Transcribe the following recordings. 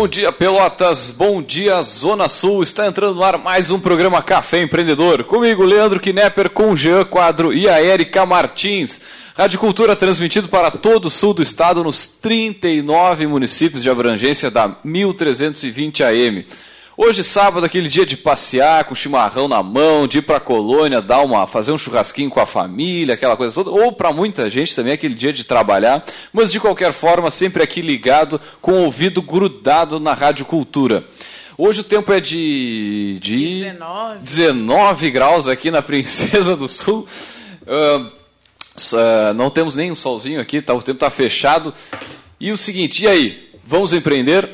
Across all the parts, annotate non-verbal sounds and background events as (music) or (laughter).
Bom dia, Pelotas. Bom dia, Zona Sul. Está entrando no ar mais um programa Café Empreendedor. Comigo, Leandro Knepper, com Jean Quadro e a Erika Martins. Rádio Cultura transmitido para todo o sul do estado, nos 39 municípios de abrangência da 1320 AM. Hoje, sábado, aquele dia de passear com chimarrão na mão, de ir para a colônia, dar uma, fazer um churrasquinho com a família, aquela coisa toda. Ou para muita gente também, aquele dia de trabalhar. Mas, de qualquer forma, sempre aqui ligado, com o ouvido grudado na Rádio Cultura. Hoje o tempo é de, de 19. 19 graus aqui na Princesa do Sul. Uh, uh, não temos nem um solzinho aqui, tá, o tempo está fechado. E o seguinte, e aí? Vamos empreender?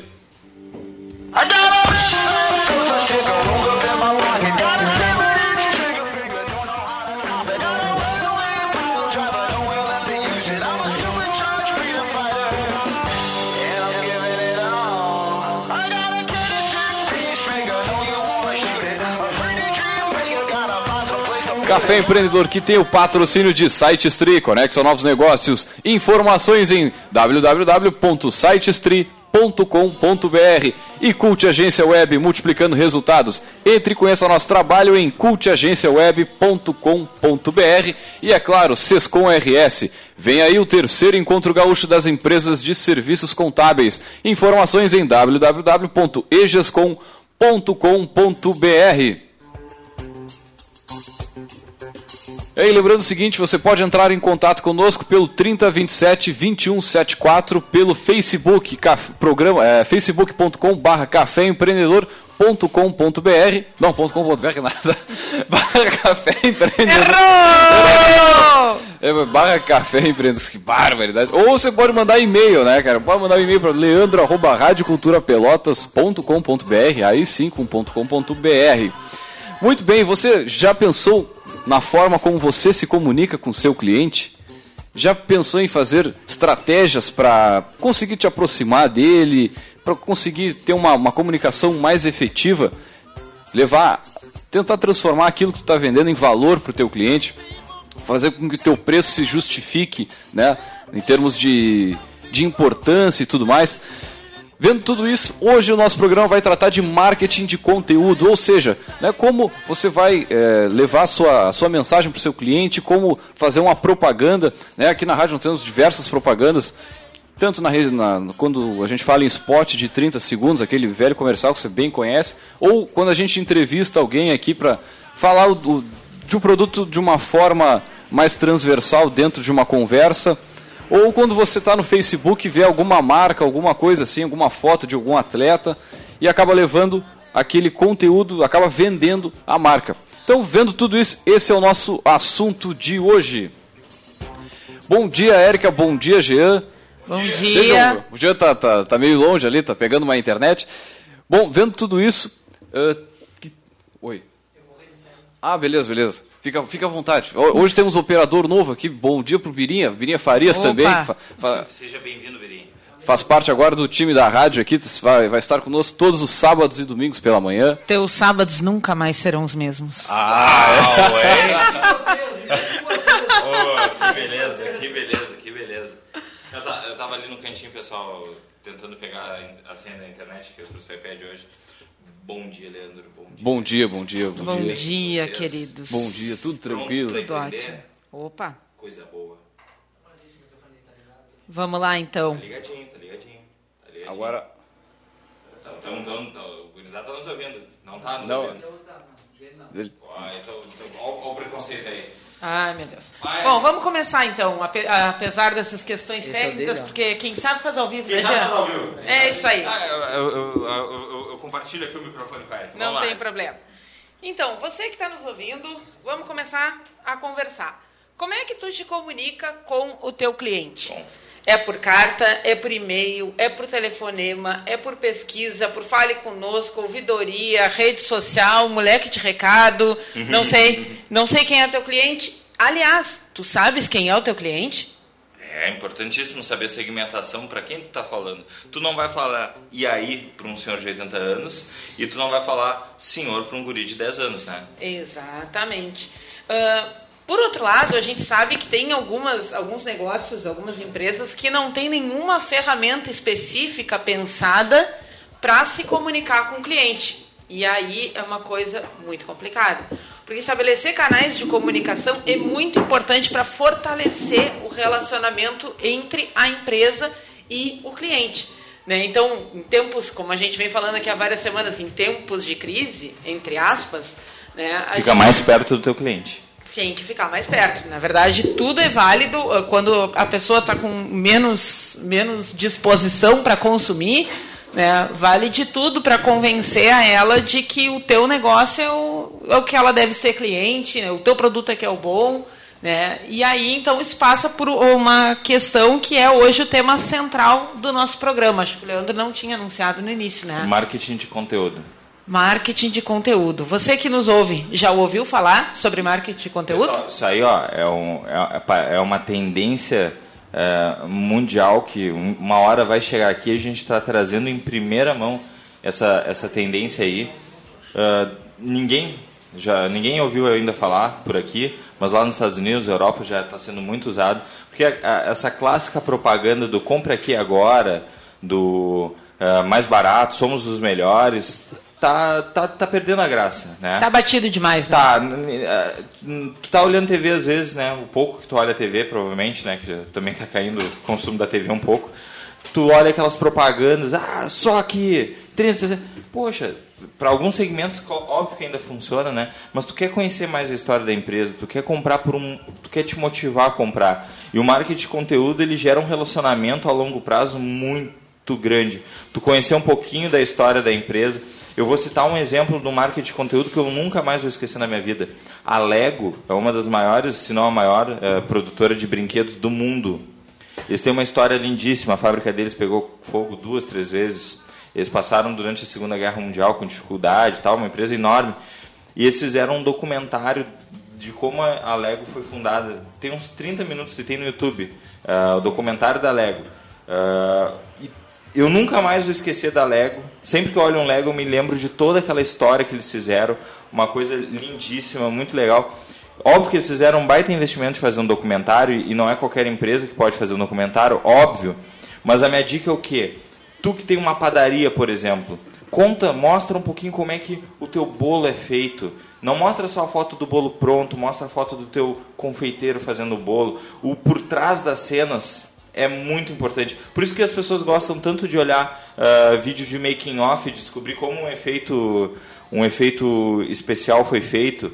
Café Empreendedor que tem o patrocínio de SiteStree, conexão novos negócios. Informações em www.sitestri.com.br e Cult Agência Web multiplicando resultados. Entre e conheça nosso trabalho em cultagenciaweb.com.br e é claro, Sescom RS. Vem aí o terceiro encontro gaúcho das empresas de serviços contábeis. Informações em www.egescom.com.br. E aí, lembrando o seguinte, você pode entrar em contato conosco pelo 3027 2174 pelo Facebook, caf, programa, é, facebook.com barra café empreendedor .com.br não, .com.br (laughs) nada. Barra café empreendedor Errou! é, barra café empreendedor que barbaridade. Ou você pode mandar e-mail, né cara? Pode mandar um e-mail para leandro arroba radioculturapelotas.com.br aí sim com .com.br muito bem, você já pensou na forma como você se comunica com seu cliente? Já pensou em fazer estratégias para conseguir te aproximar dele, para conseguir ter uma, uma comunicação mais efetiva, levar, tentar transformar aquilo que tu está vendendo em valor para o teu cliente, fazer com que o teu preço se justifique, né, em termos de, de importância e tudo mais. Vendo tudo isso, hoje o nosso programa vai tratar de marketing de conteúdo, ou seja, né, como você vai é, levar a sua, a sua mensagem para o seu cliente, como fazer uma propaganda. Né, aqui na rádio nós temos diversas propagandas, tanto na, rede, na quando a gente fala em spot de 30 segundos, aquele velho comercial que você bem conhece, ou quando a gente entrevista alguém aqui para falar o, de um produto de uma forma mais transversal dentro de uma conversa ou quando você está no Facebook e vê alguma marca, alguma coisa assim, alguma foto de algum atleta e acaba levando aquele conteúdo, acaba vendendo a marca. Então, vendo tudo isso, esse é o nosso assunto de hoje. Bom dia, Érica. Bom dia, Jean. Bom dia. Sejam, o Jean tá, tá, tá, meio longe ali, tá pegando uma internet. Bom, vendo tudo isso. Uh, que... Oi. Ah, beleza, beleza. Fica, fica à vontade. Hoje temos um operador novo aqui. Bom dia pro Birinha. Birinha Farias Opa. também. Fa, fa, Seja bem-vindo, Birinha. Faz parte agora do time da rádio aqui. Vai, vai estar conosco todos os sábados e domingos pela manhã. Teus sábados nunca mais serão os mesmos. Ah, oh, (laughs) que beleza, que beleza, que beleza. Eu, ta, eu tava ali no cantinho, pessoal, tentando pegar a senha da internet que eu trouxe o iPad hoje. Bom dia, Leandro. Bom dia. Bom dia, bom dia. Bom, Bom dia, dia, queridos. Bom dia, tudo tranquilo. Prontos Tudo pra entender? ótimo. Opa. Coisa boa. Vamos lá então. Tá ligadinho, tá ligadinho. Tá ligadinho. Agora, Então, então, então, então, o gurizada tá nos ouvindo. Não tá nos Não. ouvindo. ele- Ah, então, então, olha o preconceito aí. Ai, meu Deus. Vai. Bom, vamos começar então, ape- apesar dessas questões é o técnicas, ó. porque quem sabe faz ao vivo, Quem né, sabe faz ao vivo. É isso aí. Ah, eu, eu, eu, eu- compartilho aqui o microfone com ele. Não tem problema. Então, você que está nos ouvindo, vamos começar a conversar. Como é que tu te comunica com o teu cliente? É por carta, é por e-mail, é por telefonema, é por pesquisa, por fale conosco, ouvidoria, rede social, moleque de recado, não sei, não sei quem é teu cliente. Aliás, tu sabes quem é o teu cliente? É importantíssimo saber segmentação para quem tu tá falando. Tu não vai falar e aí para um senhor de 80 anos e tu não vai falar senhor para um guri de 10 anos, né? Exatamente. Ah, por outro lado, a gente sabe que tem algumas, alguns negócios, algumas empresas que não têm nenhuma ferramenta específica pensada para se comunicar com o cliente. E aí é uma coisa muito complicada. Porque estabelecer canais de comunicação é muito importante para fortalecer o relacionamento entre a empresa e o cliente. Né? Então, em tempos, como a gente vem falando aqui há várias semanas, em tempos de crise, entre aspas, né, fica gente... mais perto do teu cliente. Tem que ficar mais perto. Na verdade, tudo é válido ah, quando a pessoa está com menos, menos disposição para consumir né? Vale de tudo para convencer a ela de que o teu negócio é o, é o que ela deve ser cliente, né? o teu produto é que é o bom. Né? E aí, então, isso passa por uma questão que é hoje o tema central do nosso programa. Acho que o Leandro não tinha anunciado no início, né? Marketing de conteúdo. Marketing de conteúdo. Você que nos ouve, já ouviu falar sobre marketing de conteúdo? Pessoal, isso aí ó, é, um, é, é uma tendência é, mundial que uma hora vai chegar aqui a gente está trazendo em primeira mão essa, essa tendência aí. Uh, ninguém já ninguém ouviu ainda falar por aqui, mas lá nos Estados Unidos, Europa já está sendo muito usado, porque a, a, essa clássica propaganda do compre aqui agora, do uh, mais barato, somos os melhores, tá, tá, tá perdendo a graça, né? Tá batido demais, né? Tá. Tu tá olhando TV às vezes, né? O pouco que tu olha a TV, provavelmente, né? Que também tá caindo o consumo da TV um pouco. Tu olha aquelas propagandas, ah, só que 30, poxa, para alguns segmentos óbvio que ainda funciona, né? Mas tu quer conhecer mais a história da empresa, tu quer comprar por um, tu quer te motivar a comprar. E o marketing de conteúdo ele gera um relacionamento a longo prazo muito grande. Tu conhecer um pouquinho da história da empresa, eu vou citar um exemplo do marketing de conteúdo que eu nunca mais vou esquecer na minha vida. A Lego é uma das maiores, se não a maior, é, produtora de brinquedos do mundo. Eles têm uma história lindíssima. A fábrica deles pegou fogo duas, três vezes. Eles passaram durante a Segunda Guerra Mundial com dificuldade, tal, uma empresa enorme. E eles fizeram um documentário de como a Lego foi fundada. Tem uns 30 minutos, se tem no YouTube, uh, o documentário da Lego. Uh, e eu nunca mais vou esquecer da Lego. Sempre que eu olho um Lego, eu me lembro de toda aquela história que eles fizeram. Uma coisa lindíssima, muito legal. Óbvio que eles fizeram um baita investimento de fazer um documentário e não é qualquer empresa que pode fazer um documentário, óbvio. Mas a minha dica é o quê? Tu que tem uma padaria, por exemplo, conta, mostra um pouquinho como é que o teu bolo é feito. Não mostra só a foto do bolo pronto, mostra a foto do teu confeiteiro fazendo o bolo. O por trás das cenas é muito importante. Por isso que as pessoas gostam tanto de olhar uh, vídeo de making off, descobrir como um efeito um efeito especial foi feito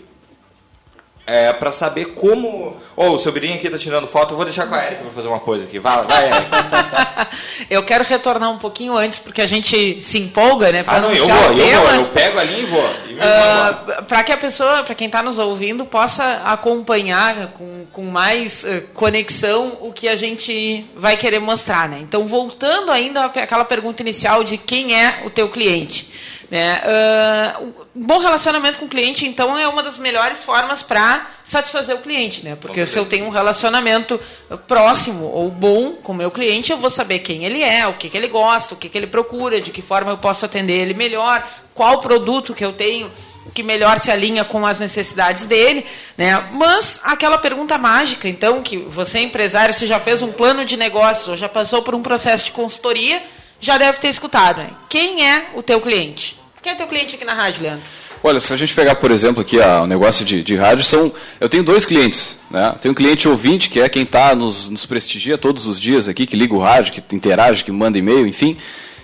é, para saber como. Oh, o sobrinho aqui tá tirando foto, eu vou deixar com a Erika para fazer uma coisa aqui. Vai, vai, Erika. (laughs) eu quero retornar um pouquinho antes, porque a gente se empolga, né? Pra ah, não, eu vou, eu vou, eu pego ali e vou. Uh, ah, para que a pessoa, para quem está nos ouvindo, possa acompanhar com, com mais uh, conexão o que a gente vai querer mostrar, né? Então, voltando ainda àquela pergunta inicial de quem é o teu cliente. Né? Uh, um bom relacionamento com o cliente, então, é uma das melhores formas para satisfazer o cliente. Né? Porque se eu tenho um relacionamento próximo ou bom com o meu cliente, eu vou saber quem ele é, o que, que ele gosta, o que, que ele procura, de que forma eu posso atender ele melhor, qual produto que eu tenho que melhor se alinha com as necessidades dele, né? Mas aquela pergunta mágica, então, que você empresário, se já fez um plano de negócios ou já passou por um processo de consultoria, já deve ter escutado, né? Quem é o teu cliente? Quem é teu cliente aqui na rádio, Leandro? Olha, se a gente pegar, por exemplo, aqui o negócio de, de rádio, são, eu tenho dois clientes. Né? Tenho um cliente ouvinte, que é quem está nos, nos prestigia todos os dias aqui, que liga o rádio, que interage, que manda e-mail, enfim.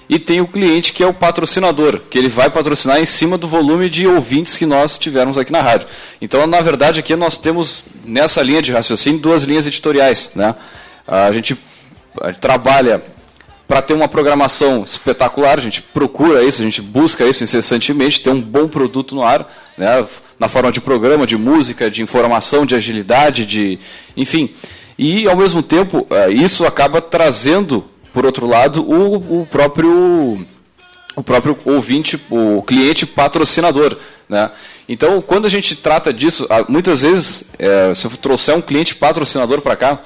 E tem o cliente que é o patrocinador, que ele vai patrocinar em cima do volume de ouvintes que nós tivermos aqui na rádio. Então, na verdade, aqui nós temos, nessa linha de raciocínio, duas linhas editoriais. Né? A gente trabalha para ter uma programação espetacular, a gente procura isso, a gente busca isso incessantemente, ter um bom produto no ar, né, na forma de programa, de música, de informação, de agilidade, de, enfim. E, ao mesmo tempo, eh, isso acaba trazendo, por outro lado, o, o próprio o próprio ouvinte, o cliente patrocinador. Né? Então, quando a gente trata disso, muitas vezes, é, se eu trouxer um cliente patrocinador para cá,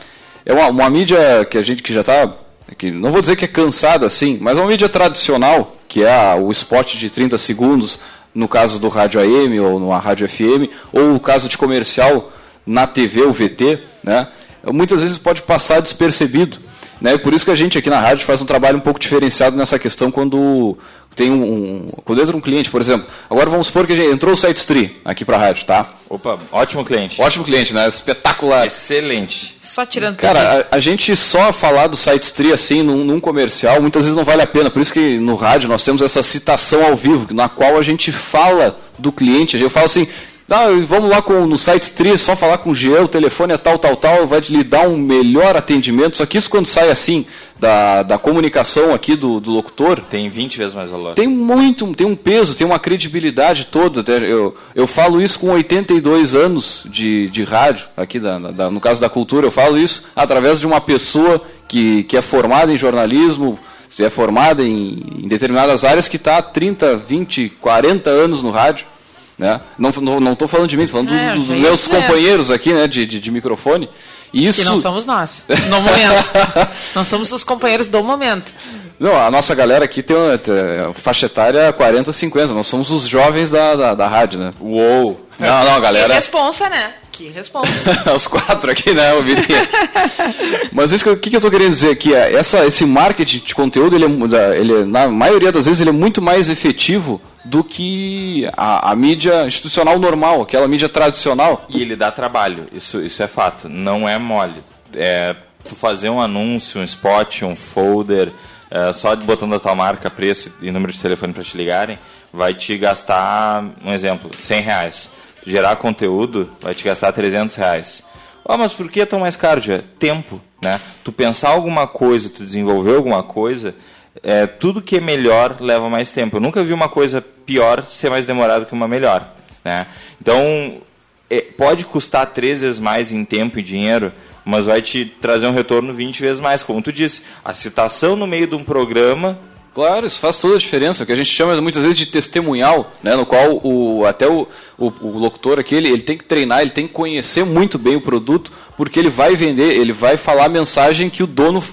é uma, uma, mídia que a gente que já está que não vou dizer que é cansada assim, mas é uma mídia tradicional, que é o spot de 30 segundos, no caso do rádio AM ou na rádio FM, ou no caso de comercial na TV ou VT, né? muitas vezes pode passar despercebido. Né? E por isso que a gente aqui na rádio faz um trabalho um pouco diferenciado nessa questão quando tem um, um, quando entra um cliente, por exemplo, agora vamos supor que entrou o SiteStree aqui para a rádio, tá? Opa, ótimo cliente. Ótimo cliente, né? Espetacular. Excelente. Só tirando Cara, a, a, gente só falar do SiteStree assim num, num, comercial, muitas vezes não vale a pena. Por isso que no rádio nós temos essa citação ao vivo, na qual a gente fala do cliente. Eu falo assim, ah, vamos lá com, no site Stri, só falar com o Jean, o telefone é tal, tal, tal, vai lhe dar um melhor atendimento. Só que isso quando sai assim, da, da comunicação aqui do, do locutor... Tem 20 vezes mais valor. Tem muito, tem um peso, tem uma credibilidade toda. Eu, eu falo isso com 82 anos de, de rádio, aqui da, da, no caso da cultura, eu falo isso através de uma pessoa que, que é formada em jornalismo, é formada em, em determinadas áreas, que está há 30, 20, 40 anos no rádio né? Não estou não, não falando de mim, estou falando é, dos, dos meus companheiros aqui né, de, de, de microfone. Isso... Que não somos nós, no momento. (laughs) nós somos os companheiros do momento. Não, a nossa galera aqui tem uma, tem faixa etária 40, 50. Nós somos os jovens da, da, da rádio, né? Uou! Não, não, galera. Que responsa, né? Que responsa. (laughs) Os quatro aqui, né, o Mas isso que, o que, que eu estou querendo dizer aqui é essa, esse marketing de conteúdo, ele, é, ele, na maioria das vezes, ele é muito mais efetivo do que a, a, mídia institucional normal, aquela mídia tradicional. E ele dá trabalho, isso, isso é fato, não é mole. É, tu fazer um anúncio, um spot, um folder, é, só botando a tua marca, preço e número de telefone para te ligarem, vai te gastar, um exemplo, 100 reais. Gerar conteúdo vai te gastar 300 reais. Ah, mas por que é tão mais caro? Já? Tempo, né? Tu pensar alguma coisa, tu desenvolver alguma coisa, é, tudo que é melhor leva mais tempo. Eu nunca vi uma coisa pior ser mais demorado que uma melhor. Né? Então, é, pode custar três vezes mais em tempo e dinheiro, mas vai te trazer um retorno 20 vezes mais. Como tu disse, a citação no meio de um programa. Claro, isso faz toda a diferença. O que a gente chama muitas vezes de testemunhal, né, no qual o, até o, o, o locutor aqui, ele, ele tem que treinar, ele tem que conhecer muito bem o produto, porque ele vai vender, ele vai falar a mensagem que o dono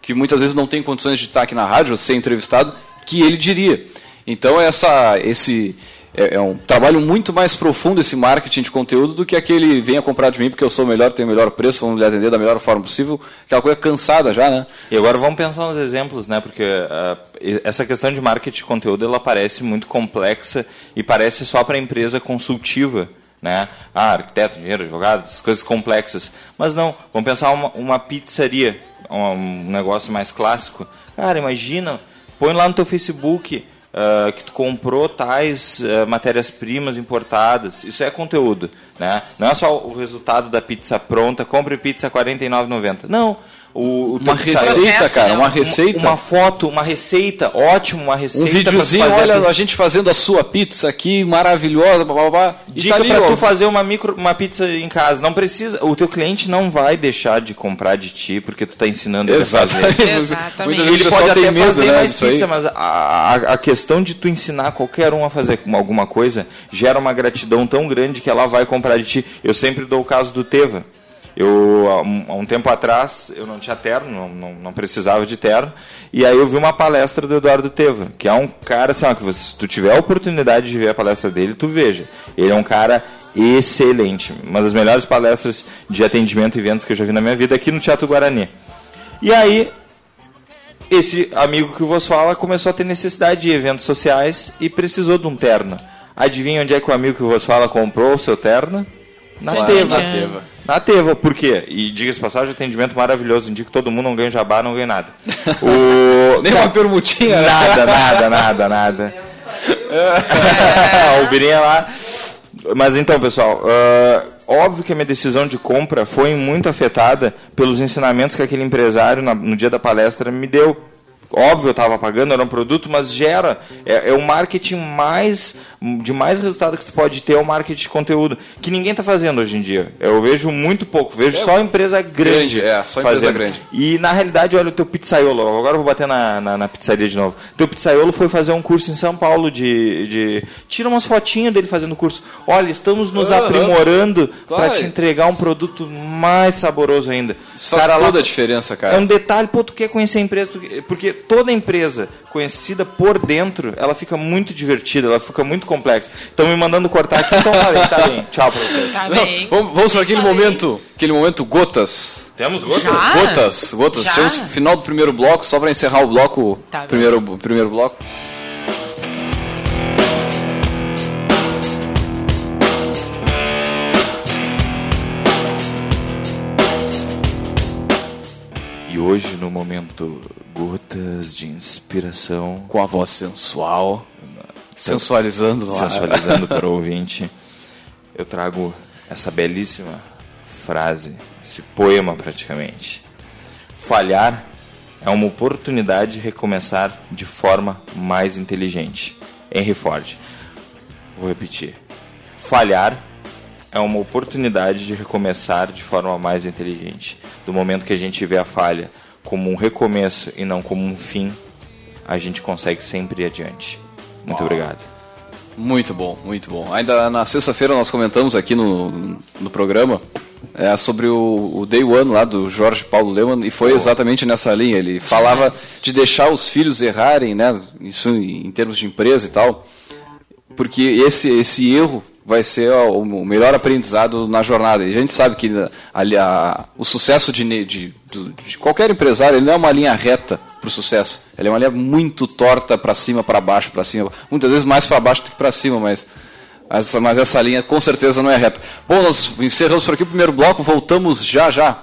que muitas vezes não tem condições de estar aqui na rádio, ser entrevistado, que ele diria. Então essa, esse é, é, um trabalho muito mais profundo esse marketing de conteúdo do que aquele venha comprar de mim porque eu sou melhor, tenho melhor preço, vamos lhe atender da melhor forma possível, aquela coisa cansada já, né? E agora vamos pensar nos exemplos, né? Porque uh, essa questão de marketing de conteúdo ela parece muito complexa e parece só para a empresa consultiva. Né? Ah, arquiteto, engenheiro, advogado, coisas complexas. Mas não, vamos pensar uma, uma pizzaria um negócio mais clássico, cara, imagina, põe lá no teu Facebook uh, que tu comprou tais uh, matérias-primas importadas. Isso é conteúdo, né? Não é só o resultado da pizza pronta, compre pizza R$ 49,90. Não, o, o uma receita, cara, uma receita. Uma, uma, foto, uma receita, ótimo, uma receita. Um videozinho, olha, a... a... gente fazendo a sua pizza aqui, maravilhosa, blá, blá, blá. Dica tá para tu fazer uma micro, uma pizza em casa. Não precisa, o teu cliente não vai deixar de comprar de ti porque tu está ensinando ele a fazer. Exatamente. Ele pode até medo, fazer né, mais pizza, mas a, a, questão de tu ensinar qualquer um a fazer alguma coisa gera uma gratidão tão grande que ela vai comprar de ti. Eu sempre dou o caso do Teva. Eu, há um, tempo atrás, eu não tinha terno, não, não, não, precisava de terno, e aí eu vi uma palestra do Eduardo Teva, que é um cara, assim, ó, que você, se tu tiver a oportunidade de ver a palestra dele, tu veja. Ele é um cara excelente, uma das melhores palestras de atendimento e eventos que eu já vi na minha vida aqui no Teatro Guarani. E aí, esse amigo que vos fala começou a ter necessidade de eventos sociais e precisou de um terno. Adivinha onde é que o amigo que vos fala comprou o seu terno? Na Teva. Na Teva. Na Teva, por quê? E diga-se passagem, atendimento maravilhoso. Indico que todo mundo não ganha jabá, não ganha nada. (laughs) O... Nem uma permutinha, né? Nada, nada, nada, nada. (laughs) o Birinha lá. Mas então, pessoal, uh, óbvio que a minha decisão de compra foi muito afetada pelos ensinamentos que aquele empresário, no dia da palestra, me deu óbvio eu estava pagando, era um produto, mas gera. É, é, o marketing mais de mais resultado que tu pode ter é o marketing de conteúdo, que ninguém está fazendo hoje em dia. Eu vejo muito pouco, vejo é, só empresa grande. grande é, só fazendo. empresa grande. E na realidade, olha o teu pizzaiolo, agora eu vou bater na, na, na pizzaria de novo. Teu pizzaiolo foi fazer um curso em São Paulo de. de tira umas fotinhas dele fazendo curso. Olha, estamos nos uhum. aprimorando claro. para te entregar um produto mais saboroso ainda. Isso faz cara, toda lá, a diferença, cara. É um detalhe, pô, tu quer conhecer a empresa, porque toda empresa conhecida por dentro, ela fica muito divertida, ela fica muito complexa. Estão me mandando cortar aqui, então tá bem, tá bem. Tchau pra vocês. Tá Não, vamos, vamos para aquele momento, aquele momento gotas. Temos gotas? Já? Gotas, gotas. Já? Chegamos no final do primeiro bloco, só para encerrar o bloco, Tá bem. primeiro, primeiro bloco. Hoje, no momento Gotas de Inspiração, Com a voz sensual, sensualizando no sensualizando para o ouvinte, eu trago essa belíssima frase, esse poema praticamente. Falhar é uma oportunidade de recomeçar de forma mais inteligente. Henry Ford. Vou repetir. Falhar é uma oportunidade de recomeçar de forma mais inteligente. Do momento que a gente vê a falha como um recomeço e não como um fim, a gente consegue sempre ir adiante. Muito obrigado. Muito bom, muito bom. Ainda na sexta-feira nós comentamos aqui no, no programa é, sobre o, o Day One lá do Jorge Paulo Leman e foi exatamente nessa linha. Ele falava de deixar os filhos errarem, né? Isso em, em termos de empresa e tal, porque esse, esse erro vai ser o melhor aprendizado na jornada. E a gente sabe que ali, a, o sucesso de, de, de qualquer empresário ele não é uma linha reta para o sucesso. Ele é uma linha muito torta para cima, para baixo, para cima. Muitas vezes mais para baixo do que para cima, mas essa, mas essa linha com certeza não é reta. Bom, nós encerramos por aqui o primeiro bloco, voltamos já já.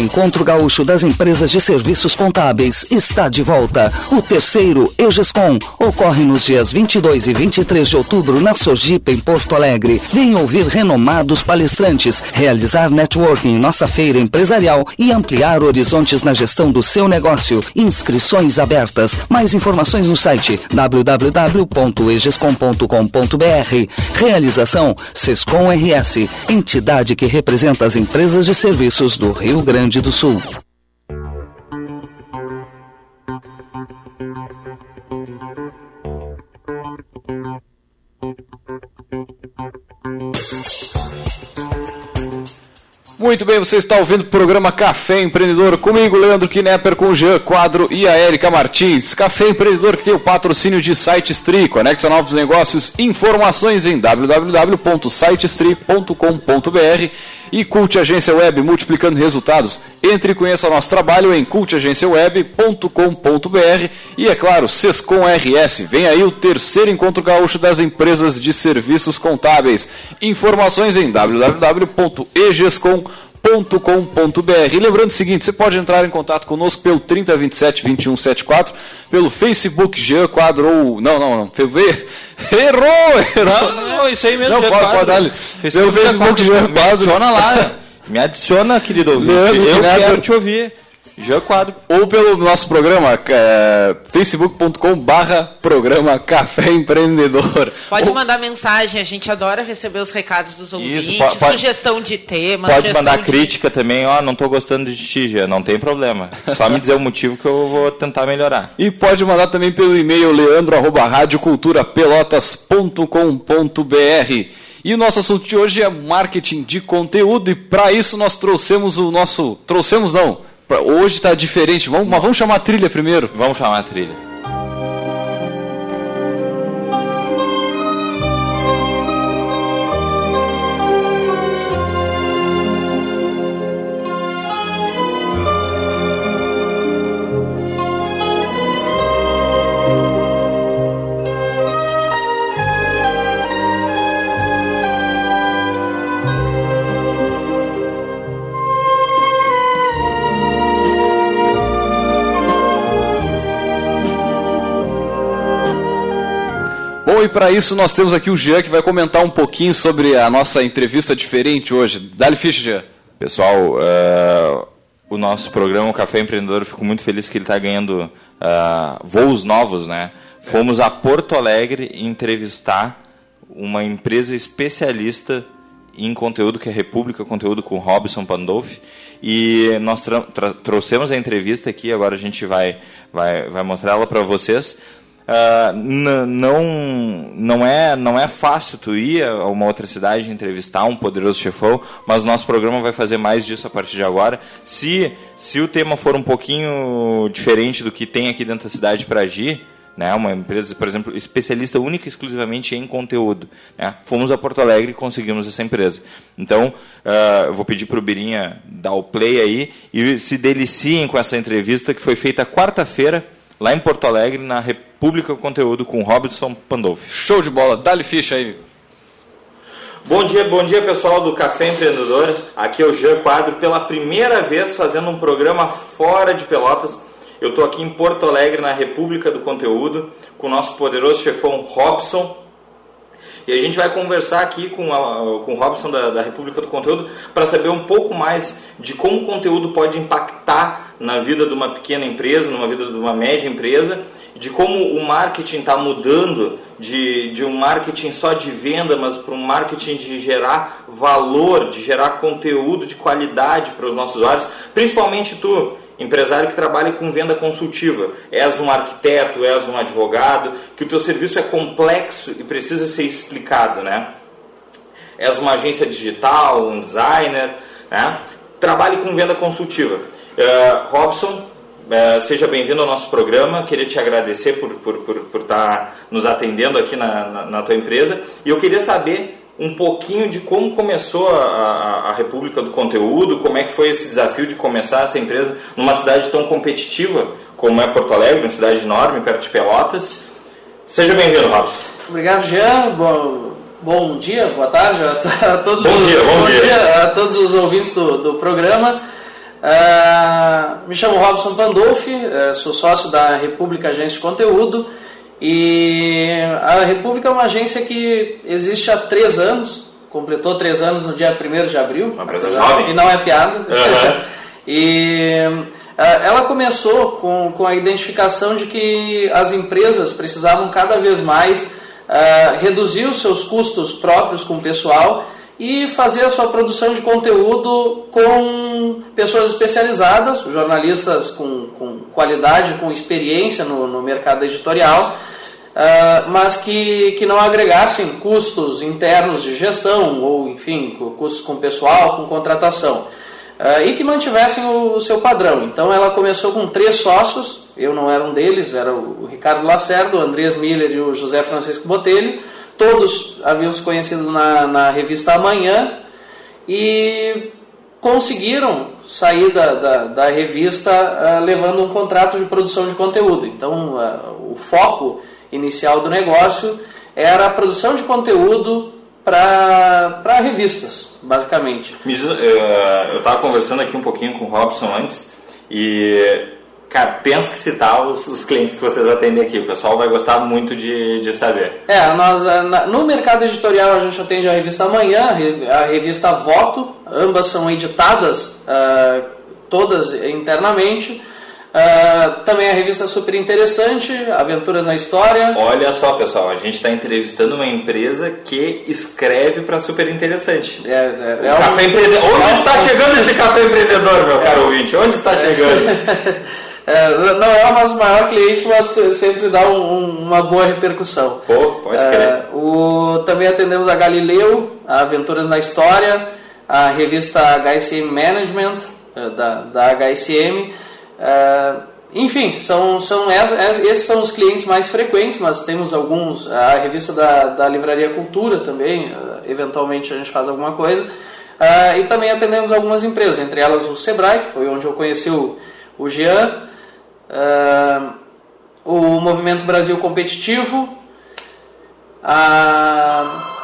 Encontro Gaúcho das Empresas de Serviços Contábeis está de volta. O terceiro EGESCOM ocorre nos dias 22 e 23 de outubro na Sojipa, em Porto Alegre. Venha ouvir renomados palestrantes, realizar networking em nossa feira empresarial e ampliar horizontes na gestão do seu negócio. Inscrições abertas. Mais informações no site www.egescom.com.br. Realização Sescom RS, entidade que representa as empresas de serviços do Rio Grande do Sul. Muito bem, você está ouvindo o programa Café Empreendedor comigo, Leandro Knepper, com o Jean Quadro e a Érica Martins. Café Empreendedor que tem o patrocínio de SiteStri, conecta novos negócios, informações em www.sitestri.com.br e Cult Agência Web, multiplicando resultados. Entre e conheça nosso trabalho em cultagenciaweb.com.br e, é claro, Sescom RS. Vem aí o terceiro encontro gaúcho das empresas de serviços contábeis. Informações em www.egescom.com.br. E lembrando o seguinte, você pode entrar em contato conosco pelo 3027 2174, pelo Facebook Jean Quadro ou... Não, não, não. (laughs) Errou! Errou! Não, isso aí mesmo, Não, Jean pode, Quadro. pode. Facebook Pelo Facebook Jean Jean Me Quadro. adiciona lá. Me adiciona, querido ouvinte. Leandro Eu quero te ouvir. Jean Quadro. Ou pelo nosso programa, é, facebook.com barra programa Café Empreendedor. Pode Ou- mandar mensagem, a gente adora receber os recados dos ouvintes, po- pode- sugestão de tema, Pode mandar de- crítica também, ó, não tô gostando de ti, Jean, não tem problema. Só me dizer o motivo que eu vou tentar melhorar. E pode mandar também pelo e-mail leandro.radioculturapelotas.com.br. E o nosso assunto de hoje é marketing de conteúdo e para isso nós trouxemos o nosso... Trouxemos não, hoje está diferente, vamos, mas vamos chamar a trilha primeiro. Vamos chamar a trilha. E para isso nós temos aqui o Jean que vai comentar um pouquinho sobre a nossa entrevista diferente hoje. Dá-lhe ficha, Jean. Pessoal, uh, o nosso programa o Café Empreendedor, fico muito feliz que ele está ganhando uh, voos novos, né? Fomos a Porto Alegre entrevistar uma empresa especialista em conteúdo que é República Conteúdo com Robson Pandolfi e nós trouxemos a entrevista aqui agora a gente vai vai, vai mostrar ela para vocês Uh, não não é não é fácil tu ir a uma outra cidade entrevistar um poderoso chefão, mas nosso programa vai fazer mais disso a partir de agora. Se se o tema for um pouquinho diferente do que tem aqui dentro da cidade para agir, né, uma empresa, por exemplo, especialista única e exclusivamente em conteúdo. Né? Fomos a Porto Alegre e conseguimos essa empresa. Então, uh, eu vou pedir para o Birinha dar o play aí e se deliciem com essa entrevista que foi feita quarta-feira lá em Porto Alegre, na República Conteúdo, com Robson Pandolfi. Show de bola, dá-lhe ficha aí. Bom dia, bom dia pessoal do Café Empreendedor. Aqui é o Jean Quadro, pela primeira vez fazendo um programa fora de Pelotas. Eu estou aqui em Porto Alegre, na República do Conteúdo, com o nosso poderoso chefão Robson. E a gente vai conversar aqui com, a, com o Robson da, da República do Conteúdo para saber um pouco mais de como o conteúdo pode impactar na vida de uma pequena empresa, numa vida de uma média empresa, de como o marketing está mudando de, de um marketing só de venda, mas para um marketing de gerar valor, de gerar conteúdo de qualidade para os nossos usuários, principalmente tu empresário que trabalha com venda consultiva. És um arquiteto, és um advogado, que o teu serviço é complexo e precisa ser explicado, né? És uma agência digital, um designer, né? Trabalhe com venda consultiva. Uh, Robson, uh, seja bem-vindo ao nosso programa. Queria te agradecer por estar por, por, por tá nos atendendo aqui na, na, na tua empresa. E eu queria saber um pouquinho de como começou a, a, a, República do Conteúdo, como é que foi esse desafio de começar essa empresa numa cidade tão competitiva como é Porto Alegre, uma cidade enorme, perto de Pelotas. Seja bem-vindo, Robson. Obrigado, Jean. Bom, bom dia, boa tarde a, todos bom os, dia, bom, bom dia. dia. a todos os ouvintes do, do programa. Uh, me chamo Robson Pandolfi, uh, sou sócio da República Agência de Conteúdo. E a República é uma agência que existe há três anos, completou três anos no dia 1 de abril. Uma empresa jovem. E não é piada. (laughs) Uhum. e ela começou com, com a identificação de que as empresas precisavam cada vez mais uh, reduzir os seus custos próprios com o pessoal e fazer a sua produção de conteúdo com pessoas especializadas, jornalistas com, com qualidade, com experiência no, no mercado editorial uh, mas que, que não agregassem custos internos de gestão ou, enfim, custos com pessoal, com contratação. Uh, e que mantivessem o, o, seu padrão. Então ela começou com três sócios, eu não era um deles, era o Ricardo Lacerda, o Andrés Miller e o José Francisco Botelho. Todos haviam se conhecido na, na revista Amanhã e conseguiram sair da, da, da revista uh, levando um contrato de produção de conteúdo. Então o foco inicial do negócio era a produção de conteúdo para revistas, basicamente. Eh, eu estava conversando aqui um pouquinho com o Robson antes e, cara, penso que citar os, os, clientes que vocês atendem aqui. O pessoal vai gostar muito de, de saber. É, nós, eh, no mercado editorial a gente atende a revista Amanhã, a revista Voto, ambas são editadas uh, todas internamente. Uh, também a revista super interessante, Aventuras na História. Olha só, pessoal, a gente está entrevistando uma empresa que escreve para super interessante. É, é, é café um... empreendedor. Onde é está chegando esse café empreendedor, meu caro ouvinte? Onde está chegando? (laughs) É, não é o nosso maior cliente, mas sempre dá um, uma boa repercussão. Pô, pode crer. É, o, também atendemos a Galileu, a Aventuras na História, a revista HSM Management, da, da HSM. Uh, enfim, são, são esses são os clientes mais frequentes, mas temos alguns, a revista da, da Livraria Cultura também, uh, eventualmente a gente faz alguma coisa, uh, e também atendemos algumas empresas, entre elas o Sebrae, que foi onde eu conheci o, o Jean, o Movimento Brasil Competitivo, a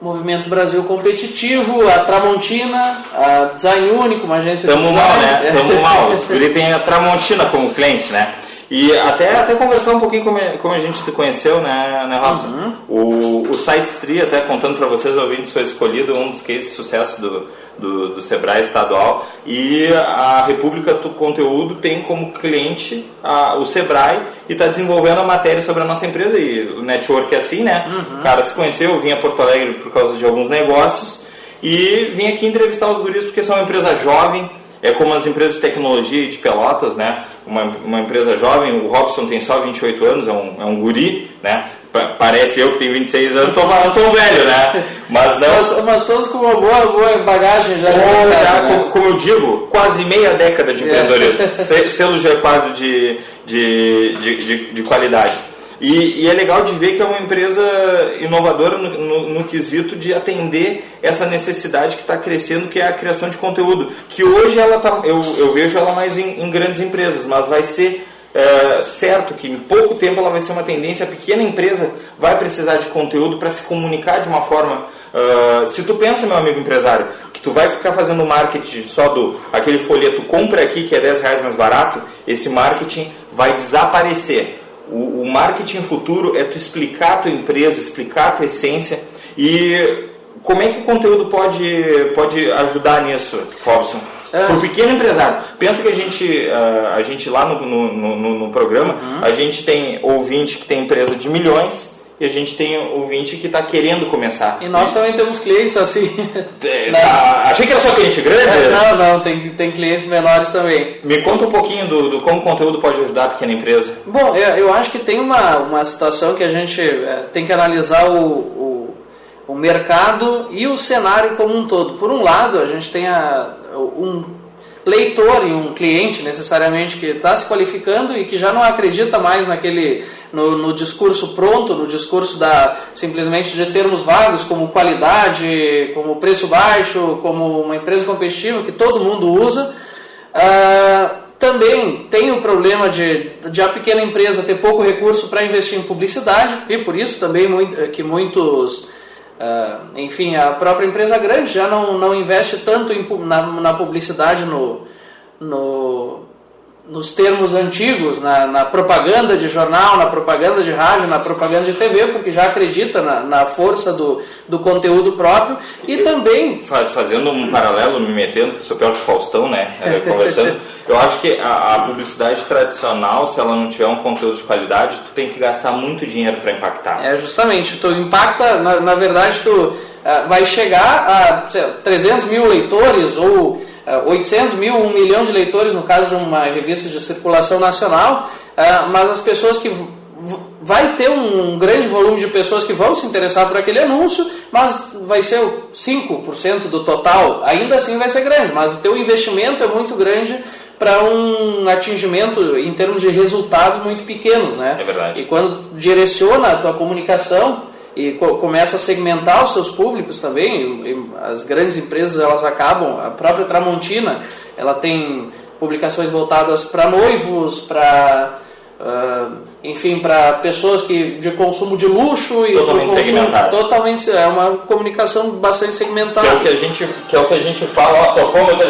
Movimento Brasil Competitivo, a Tramontina, a Design Único, uma agência Tamo de design. mal, né? Tamo mal. (laughs) Ele tem a Tramontina como cliente, né? E até, até conversar um pouquinho como, como a gente se conheceu, né, né Robson? Uhum. O, o SiteStree, até contando para vocês, ouvintes, foi escolhido um dos cases de sucesso do, do, do Sebrae estadual e a República do Conteúdo tem como cliente a, o Sebrae e está desenvolvendo a matéria sobre a nossa empresa e o network é assim, né? Uhum. O cara se conheceu, vinha a Porto Alegre por causa de alguns negócios e vim aqui entrevistar os guris porque são uma empresa jovem, é como as empresas de tecnologia de Pelotas, né? Uma, uma empresa jovem, o Robson tem só 28 anos, é um, é um guri, né? Parece eu que tenho 26 anos, tô falando, sou velho, né? Mas não. Mas, mas todos com uma boa, boa bagagem já. Ou, já né? como, como, eu digo, quase meia década de é. empreendedorismo. (laughs) É. Selo de quadro de, de, de, de, de qualidade. E, e, é legal de ver que é uma empresa inovadora no, no, no quesito de atender essa necessidade que está crescendo, que é a criação de conteúdo. Que hoje ela tá, eu, eu vejo ela mais em, em grandes empresas, mas vai ser é, certo que em pouco tempo ela vai ser uma tendência. A pequena empresa vai precisar de conteúdo para se comunicar de uma forma. Uh, se tu pensa, meu amigo empresário, que tu vai ficar fazendo marketing só do aquele folheto compra aqui que é 10 reais mais barato, esse marketing vai desaparecer o, o marketing futuro é tu explicar a tua empresa, explicar a tua essência e como é que o conteúdo pode, pode ajudar nisso, Robson? É. Para o pequeno empresário. Pensa que a gente, ah, a gente lá no, no, no, no programa, uhum. a gente tem ouvinte que tem empresa de milhões e a gente tem ouvinte que está querendo começar. E nós também temos clientes assim. É, (laughs) tá. Achei que era só cliente grande? É, não, não, tem, tem clientes menores também. Me conta um pouquinho do, do como o conteúdo pode ajudar a pequena empresa. Bom, eu, eu acho que tem uma, uma situação que a gente é, tem que analisar o, o, o mercado e o cenário como um todo. Por um lado, a gente tem a, um leitor e um cliente necessariamente que está se qualificando e que já não acredita mais naquele no, no, discurso pronto, no discurso da simplesmente de termos vagos como qualidade, como preço baixo, como uma empresa competitiva que todo mundo usa. Uh, também tem o problema de, de a pequena empresa ter pouco recurso para investir em publicidade e por isso também muito, que muitos uh, enfim, a própria empresa grande já não, não investe tanto em, na, na publicidade no, no, nos termos antigos, na, na, propaganda de jornal, na propaganda de rádio, na propaganda de TV, porque já acredita na, na força do, do conteúdo próprio e também... Fazendo um paralelo, me metendo com o seu próprio Faustão, né, (laughs) é, conversando, eu acho que a, a, publicidade tradicional, se ela não tiver um conteúdo de qualidade, tu tem que gastar muito dinheiro para impactar. É, justamente, tu impacta, na, na verdade, tu uh, vai chegar a sei, 300 mil leitores ou 800 é, mil, 1 milhão de leitores no caso de uma revista de circulação nacional, é, mas as pessoas que vai ter um grande volume de pessoas que vão se interessar por aquele anúncio, mas vai ser 5% do total, ainda assim vai ser grande, mas o teu investimento é muito grande para um atingimento em termos de resultados muito pequenos, né? É verdade. E quando direciona a tua comunicação, e co começa a segmentar os seus públicos também. E, e as grandes empresas elas acabam, a própria Tramontina, ela tem publicações voltadas para noivos, para uh, enfim, para pessoas que de consumo de luxo e totalmente segmentado. Totalmente, é uma comunicação bastante segmentada. Que é o que a gente, que é o que a gente fala, ó, errou,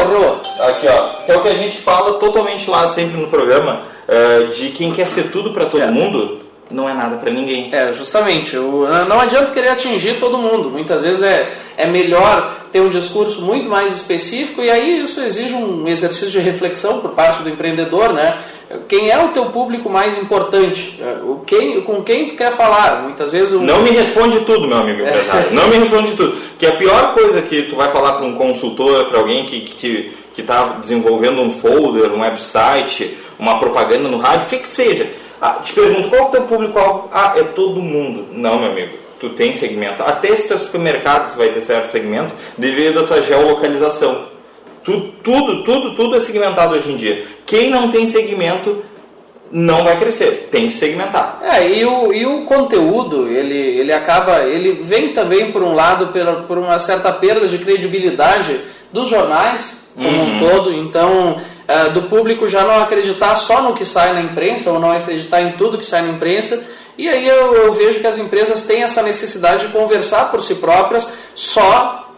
errou. Aqui, ó, que é o que a gente fala totalmente lá sempre no programa uh, de quem quer ser tudo para todo é. mundo não é nada para ninguém. É, justamente. O, não adianta querer atingir todo mundo. Muitas vezes é, é melhor ter um discurso muito mais específico e aí isso exige um exercício de reflexão por parte do empreendedor, né? Quem é o teu público mais importante? É, o quem, com quem tu quer falar? Muitas vezes... O... Não me responde tudo, meu amigo empresário. É. (laughs) Não me responde tudo. Que a pior coisa que tu vai falar para um consultor, para alguém que... que que está desenvolvendo um folder, um website, uma propaganda no rádio, o que que seja, ah, te pergunto, qual é o teu público-alvo? Ah, é todo mundo. Não, meu amigo, tu tem segmento. Até se teu supermercado tu vai ter certo segmento devido à tua geolocalização. Tudo, tudo, tudo, tudo é segmentado hoje em dia. Quem não tem segmento não vai crescer, tem que segmentar. É, e o, e o conteúdo, ele, ele acaba, ele vem também por um lado pela, por uma certa perda de credibilidade dos jornais como uhum. um todo, então é, do público já não acreditar só no que sai na imprensa ou não acreditar em tudo que sai na imprensa. E aí eu, eu vejo que as empresas têm essa necessidade de conversar por si próprias, só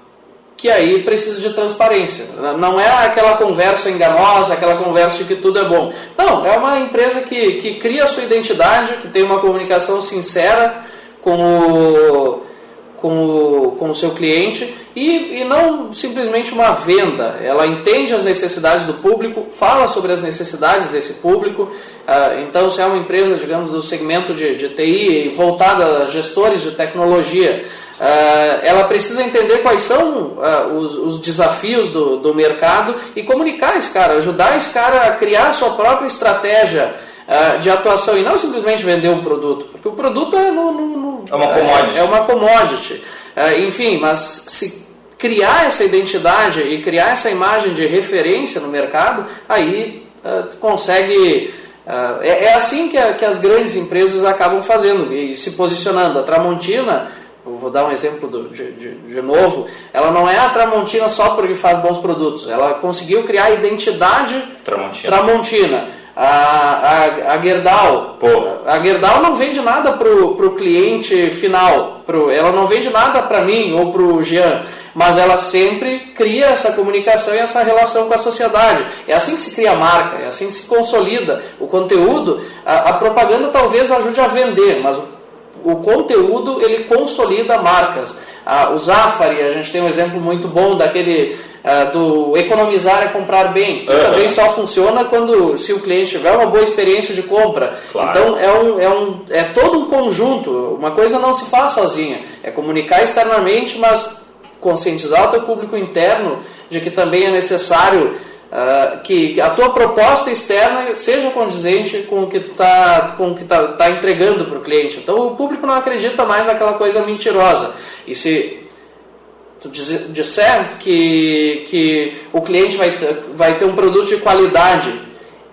que aí precisa de transparência. Não é aquela conversa enganosa, aquela conversa de que tudo é bom. Não, é uma empresa que, que cria a sua identidade, que tem uma comunicação sincera com o, com o, com o seu cliente e, e não simplesmente uma venda. Ela entende as necessidades do público, fala sobre as necessidades desse público. Uh, então, se é uma empresa, digamos, do segmento de, de TI voltada a gestores de tecnologia, Uh, ela precisa entender quais são uh, os, os, desafios do, do, mercado e comunicar esse cara, ajudar esse cara a criar a sua própria estratégia uh, de atuação e não simplesmente vender um produto, porque o produto é, no, no, no, é uma commodity. É, uma commodity. enfim, mas se criar essa identidade e criar essa imagem de referência no mercado, aí consegue. É, é, assim que, a, que as grandes empresas acabam fazendo e se posicionando. A Tramontina vou dar um exemplo do, de, de, de, novo, ela não é a Tramontina só porque faz bons produtos, ela conseguiu criar a identidade Tramontina. Tramontina. A, a, a Gerdau, Pô. a Gerdau não vende nada para o cliente final, pro, ela não vende nada para mim ou para o Jean, mas ela sempre cria essa comunicação e essa relação com a sociedade. É assim que se cria a marca, é assim que se consolida o conteúdo. A, a propaganda talvez ajude a vender, mas o o conteúdo ele consolida marcas. Ah, o Zafari, a gente tem um exemplo muito bom daquele ah, do economizar é comprar bem, que uhum. também só funciona quando se o cliente tiver uma boa experiência de compra. Claro. Então é, um, é, um, é todo um conjunto, uma coisa não se faz sozinha, é comunicar externamente, mas conscientizar o teu público interno de que também é necessário Uh, que, a tua proposta externa seja condizente com o que tu está com o que tá, tá entregando para o cliente. Então o público não acredita mais naquela coisa mentirosa. E se tu disser que, que o cliente vai, vai ter um produto de qualidade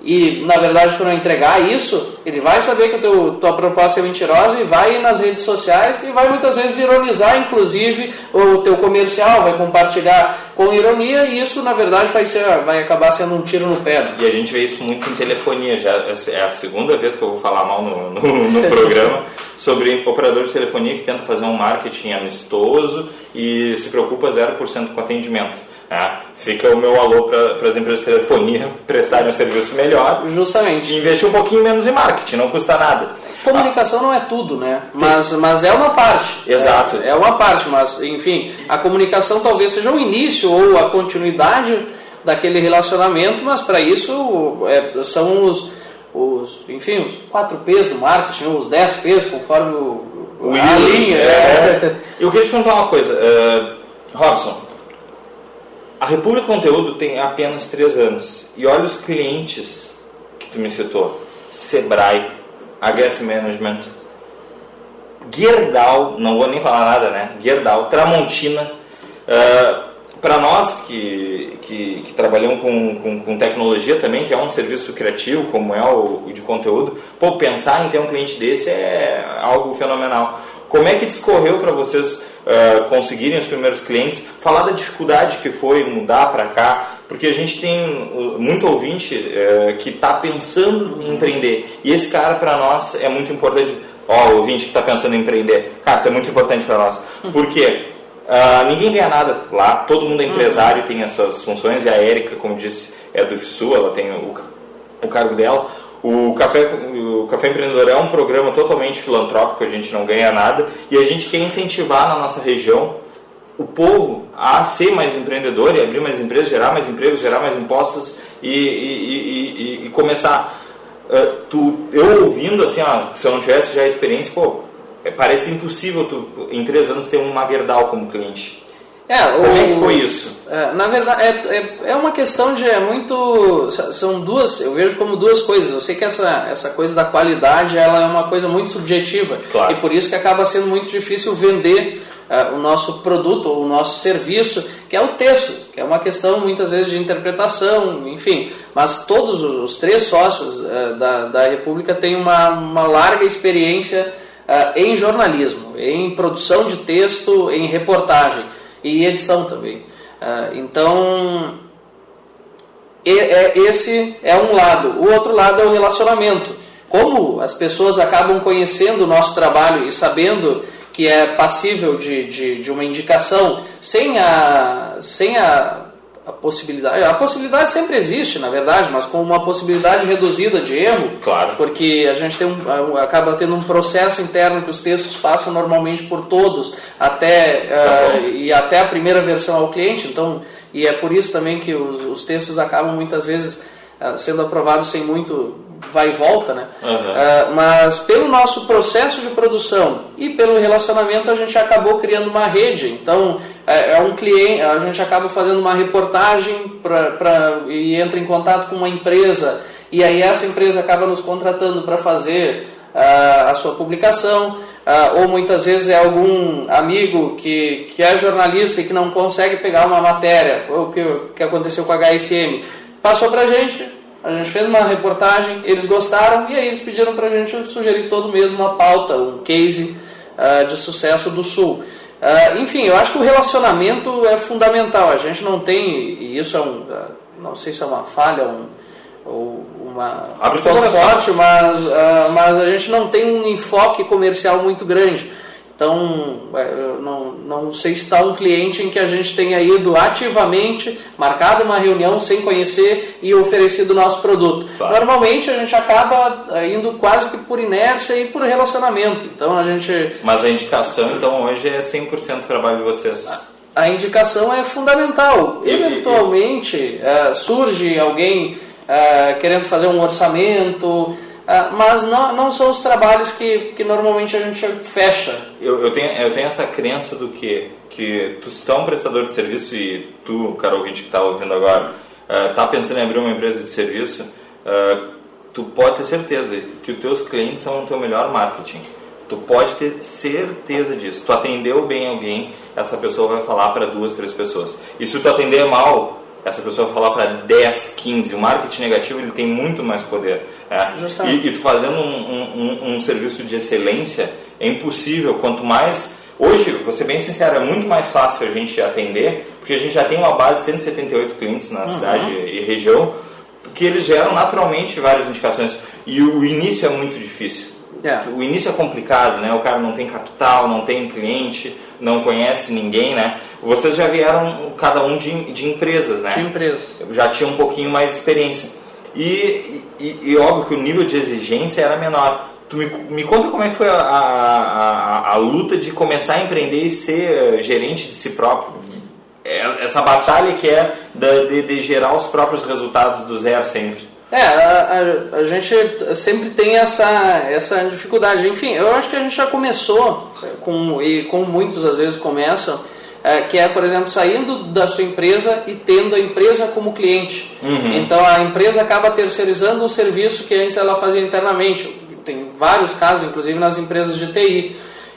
e na verdade tu não entregar isso, ele vai saber que a teu, tua proposta é mentirosa e vai ir nas redes sociais e vai muitas vezes ironizar, inclusive, o teu comercial, vai compartilhar com ironia e isso na verdade vai, ser, vai acabar sendo um tiro no pé. E a gente vê isso muito em telefonia, já é a segunda vez que eu vou falar mal no, no, no programa (laughs) sobre operador de telefonia que tenta fazer um marketing amistoso e se preocupa 0% com atendimento. É, fica o meu alô para as empresas de telefonia (laughs) prestarem um serviço melhor. Justamente. E investir um pouquinho menos em marketing, não custa nada. Comunicação ah. não é tudo, né? Mas, mas é uma parte. Exato. É, é uma parte, mas enfim, a comunicação talvez seja o início ou a continuidade daquele relacionamento, mas para isso é, são os, os, enfim, os 4 P's do marketing, ou os 10 P's, conforme o, o a linha. É. Eu queria te perguntar uma coisa, uh, Robson. A República Conteúdo tem apenas três anos. E olha os clientes que tu me citou. Sebrae, HS Management, Gerdau, não vou nem falar nada, né? Gerdau, Tramontina. Uh, ah, Para nós que, que, que trabalhamos com, com, com, tecnologia também, que é um serviço criativo, como é o, o de conteúdo, pô, pensar em ter um cliente desse é algo fenomenal. Como é que discorreu para vocês uh, conseguirem os primeiros clientes? Falar da dificuldade que foi mudar para cá, porque a gente tem muito ouvinte uh, que está pensando em empreender e esse cara para nós é muito importante. Ó, o ouvinte que está pensando em empreender, cara, é muito importante para nós. Por quê? Uh, ninguém ganha nada lá, todo mundo é empresário, tem essas funções, e a Érica, como disse, é do FSU, ela tem o, o cargo dela. O Café, o Café Empreendedor é um programa totalmente filantrópico, a gente não ganha nada e a gente quer incentivar na nossa região o povo a ser mais empreendedor e abrir mais empresas, gerar mais empregos, gerar mais impostos e, e, e, e começar. Uh, tu, eu ouvindo assim, ó, se eu não tivesse já experiência, pô, é, parece impossível tu, em três anos ter um Magerdal como cliente. É, Como o, é que foi isso? É, na verdade, é, é, é, uma questão de. É muito. São duas. Eu vejo como duas coisas. Eu sei que essa, essa coisa da qualidade ela é uma coisa muito subjetiva. Claro. E por isso que acaba sendo muito difícil vender uh, o nosso produto ou o nosso serviço, que é o texto, que é uma questão muitas vezes de interpretação, enfim. Mas todos os, os três sócios uh, da, da República têm uma, uma larga experiência uh, em jornalismo, em produção de texto, em reportagem e edição também. Uh, então, é, esse é um lado. O outro lado é o relacionamento. Como as pessoas acabam conhecendo o nosso trabalho e sabendo que é passível de, de, de uma indicação sem a, sem a a possibilidade. A possibilidade sempre existe, na verdade, mas com uma possibilidade reduzida de erro. Claro. Porque a gente tem um, acaba tendo um processo interno que os textos passam normalmente por todos até tá uh, e até a primeira versão ao cliente. Então, e é por isso também que os, os textos acabam muitas vezes uh, sendo aprovados sem muito vai e volta, né? Uhum. Uh, mas pelo nosso processo de produção e pelo relacionamento a gente acabou criando uma rede. Então é, é um cliente, a gente acaba fazendo uma reportagem pra, pra, e entra em contato com uma empresa e aí essa empresa acaba nos contratando para fazer uh, a sua publicação. Uh, ou muitas vezes é algum amigo que, que é jornalista e que não consegue pegar uma matéria, o que, que aconteceu com a HSM, passou para a gente, a gente fez uma reportagem, eles gostaram e aí eles pediram para a gente sugerir todo mês uma pauta, um case uh, de sucesso do Sul. Uh, enfim, eu acho que o relacionamento é fundamental. A gente não tem, e isso é um, uh, não sei se é uma falha um, ou uma Abre ponto forte, mas, mas a gente não tem um enfoque comercial muito grande. Então, é, não, não sei se está um cliente em que a gente tenha ido ativamente, marcado uma reunião sem conhecer e oferecido o nosso produto. Claro. Normalmente a gente acaba é, indo quase que por inércia e por relacionamento. Então a gente. Mas a indicação, então, hoje é 100% trabalho de vocês. A, a indicação é fundamental. E, Eventualmente e... É, surge alguém querendo fazer um orçamento ah, mas não, não são os trabalhos que, que normalmente a gente fecha. Eu, eu, tenho, eu tenho essa crença do que, que tu se tu é um prestador de serviço e tu, cara ouvinte que está ouvindo agora, uh, pensando em abrir uma empresa de serviço, uh, tu pode ter certeza que os teus clientes são o teu melhor marketing. Tu pode ter certeza disso. Tu atendeu bem alguém, essa pessoa vai falar para duas, três pessoas. E se tu atender mal, essa pessoa falar para 10, 15. O marketing negativo ele tem muito mais poder. É. E, e tu fazendo um, um, um, serviço de excelência é impossível. Quanto mais. Hoje, vou ser bem sincero, é muito mais fácil a gente atender, porque a gente já tem uma base de 178 clientes na uhum. cidade e região, que eles geram naturalmente várias indicações. E o, início é muito difícil. É. O início é complicado, né? O cara não tem capital, não tem cliente, não conhece ninguém, né? Vocês já vieram cada um de, de empresas, né? De empresas. Já tinha um pouquinho mais de experiência. E, e, e, óbvio que o nível de exigência era menor. Tu me, me conta como é que foi a, a, a, a luta de começar a empreender e ser gerente de si próprio. É, essa batalha que é de, de gerar os próprios resultados do zero sempre. É, a, a, a, gente sempre tem essa, essa dificuldade. Enfim, eu acho que a gente já começou, com, e como muitos às vezes começam, é, que é, por exemplo, saindo da sua empresa e tendo a empresa como cliente. Uhum. Então a empresa acaba terceirizando um serviço que antes ela fazia internamente. Tem vários casos, inclusive nas empresas de TI.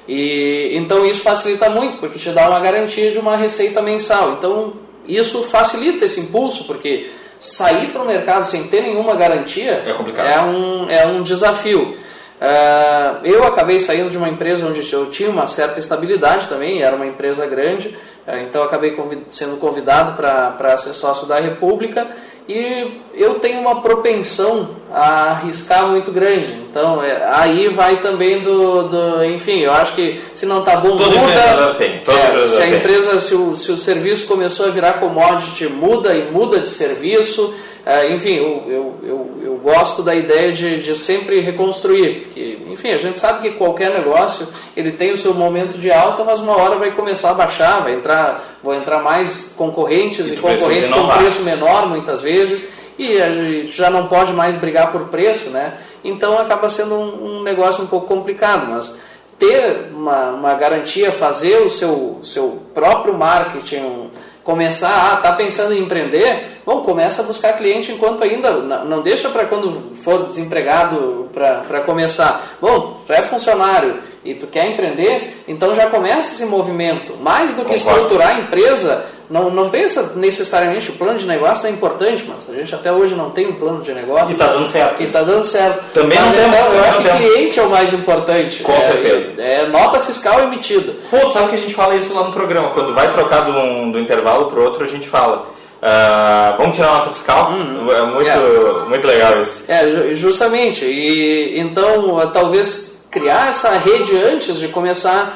E, então isso facilita muito, porque te dá uma garantia de uma receita mensal. Então isso facilita esse impulso, porque sair para o mercado sem ter nenhuma garantia é, é, um, é um desafio. Uh, eu acabei saindo de uma empresa onde eu tinha uma certa estabilidade também, era uma empresa grande, uh, então acabei sendo convidado para ser sócio da República e eu tenho uma propensão a arriscar muito grande. Então, é, aí vai também do, do, Enfim, eu acho que se não está bom, todo muda. Tem, é, se a empresa, se o, se o serviço começou a virar commodity, muda e muda de serviço. É, enfim, eu, eu, eu, eu, gosto da ideia de, de sempre reconstruir, porque, enfim, a gente sabe que qualquer negócio ele tem o seu momento de alta, mas uma hora vai começar a baixar, vai entrar, vão entrar mais concorrentes e, e concorrentes com preço menor muitas vezes, e a gente já não pode mais brigar por preço, né? Então acaba sendo um, um negócio um pouco complicado, mas ter uma, uma garantia, fazer o seu, seu próprio marketing, começar a tá pensando em empreender, bom, começa a buscar cliente enquanto ainda não deixa para quando for desempregado para começar. Bom, tu é funcionário e tu quer empreender, então já começa esse movimento. Mais do que Concordo. estruturar a empresa, não, não pensa necessariamente o plano de negócio é importante, mas a gente até hoje não tem um plano de negócio. E está dando certo. E está dando certo. Também mas não então, eu acho que o cliente é o mais importante. Com é, certeza. É, nota fiscal emitida. Pô, sabe que a gente fala isso lá no programa, quando vai trocar do, do intervalo para outro, a gente fala. Uh, vamos tirar a nota fiscal? Hum, é muito, é. muito legal isso. É, justamente. E então, talvez criar essa rede antes de começar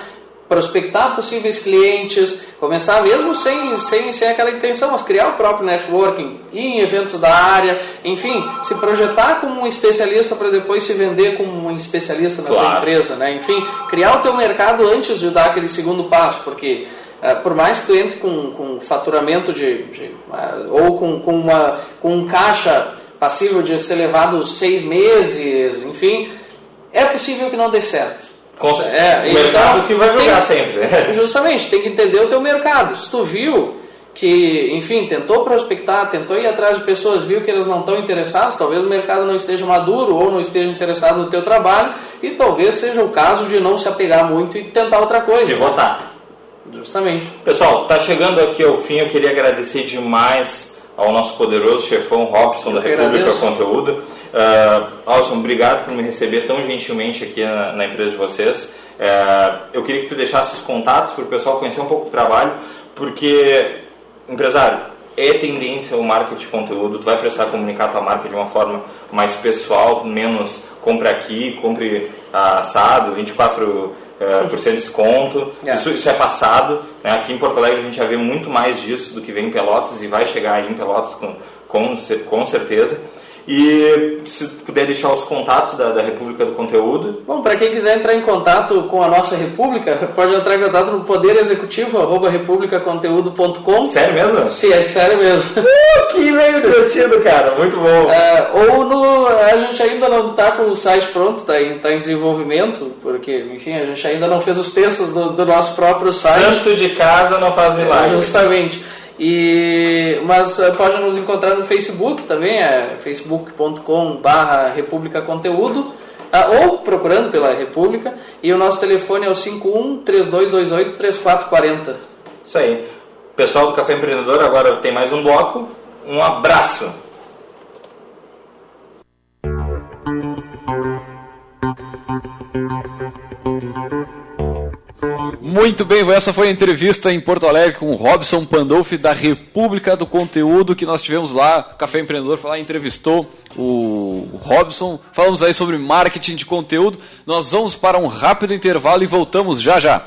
prospectar possíveis clientes, começar mesmo sem, sem, sem aquela intenção, mas criar o próprio networking, ir em eventos da área, enfim, se projetar como um especialista para depois se vender como um especialista na claro. tua empresa, né? Enfim, criar o teu mercado antes de dar aquele segundo passo, porque uh, por mais que tu entre com, com faturamento de, de uh, ou com, com, uma, com um caixa passível de ser levado seis meses, enfim, é possível que não dê certo. É, o então, mercado que vai jogar tem, sempre. (laughs) Justamente, tem que entender o teu mercado. Se tu viu que, enfim, tentou prospectar, tentou ir atrás de pessoas, viu que elas não estão interessadas, talvez o mercado não esteja maduro ou não esteja interessado no teu trabalho e talvez seja o caso de não se apegar muito e tentar outra coisa. De votar. Justamente. Pessoal, tá chegando aqui ao fim, eu queria agradecer demais ao nosso poderoso chefão Robson eu da República agradeço. Conteúdo. Uh, Alson, obrigado por me receber tão gentilmente aqui na, na empresa de vocês. Uh, eu queria que tu deixasse os contatos para o pessoal conhecer um pouco do trabalho, porque, empresário, é tendência o marketing de conteúdo, tu vai precisar comunicar a tua marca de uma forma mais pessoal, menos compre aqui, compre assado, 24% uh, por cento de desconto. É. Isso, isso, é passado. Né? Aqui em Porto Alegre a gente já vê muito mais disso do que vem em Pelotas e vai chegar aí em Pelotas com, com, com certeza. E se puder deixar os contatos da, da República do Conteúdo. Bom, para quem quiser entrar em contato com a nossa República, (laughs) pode entrar em contato no Poder Executivo, arroba republicaconteúdo.com. Sério mesmo? Sim, é sério mesmo. (laughs) Uh, que meio divertido, cara, muito bom. É, ou no. A gente ainda não está com o site pronto, está em, tá em desenvolvimento, porque, enfim, a gente ainda não fez os textos do, do nosso próprio site. Santo de casa não faz milagre. É, justamente. E, mas eh, pode nos encontrar no Facebook também, é facebook.com/barra República Conteúdo, ah, ou procurando pela República. E o nosso telefone é o 51 3228 3440. Isso aí. Pessoal do Café Empreendedor, agora tem mais um bloco. Um abraço! Muito bem, essa foi a entrevista em Porto Alegre com o Robson Pandolfi da República do Conteúdo que nós tivemos lá. Café Empreendedor foi lá entrevistou o Robson. Falamos aí sobre marketing de conteúdo. Nós vamos para um rápido intervalo e voltamos já já.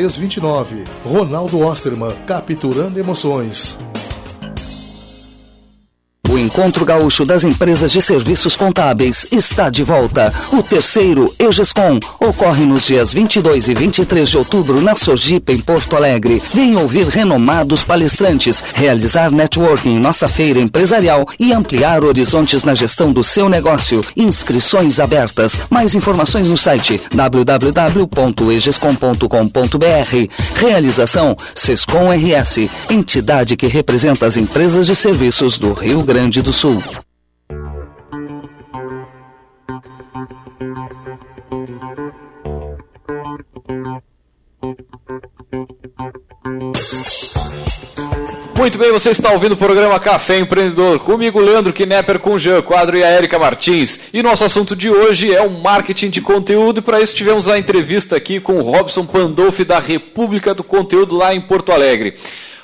3329. Ronaldo Osterman, capturando emoções. O Encontro Gaúcho das Empresas de Serviços Contábeis está de volta. O terceiro EGESCOM ocorre nos dias 22 e 23 de outubro na Sojipa, em Porto Alegre. Venha ouvir renomados palestrantes, realizar networking em nossa feira empresarial e ampliar horizontes na gestão do seu negócio. Inscrições abertas. Mais informações no site www.egescom.com.br. Realização Sescom RS, entidade que representa as empresas de serviços do Rio Grande Grande do Sul. Muito bem, você está ouvindo o programa Café Empreendedor. Comigo, Leandro Knepper, com Jean Quadro e a Érica Martins. E nosso assunto de hoje é o marketing de conteúdo. E para isso tivemos a entrevista aqui com o Robson Pandolfi, da República do Conteúdo, lá em Porto Alegre.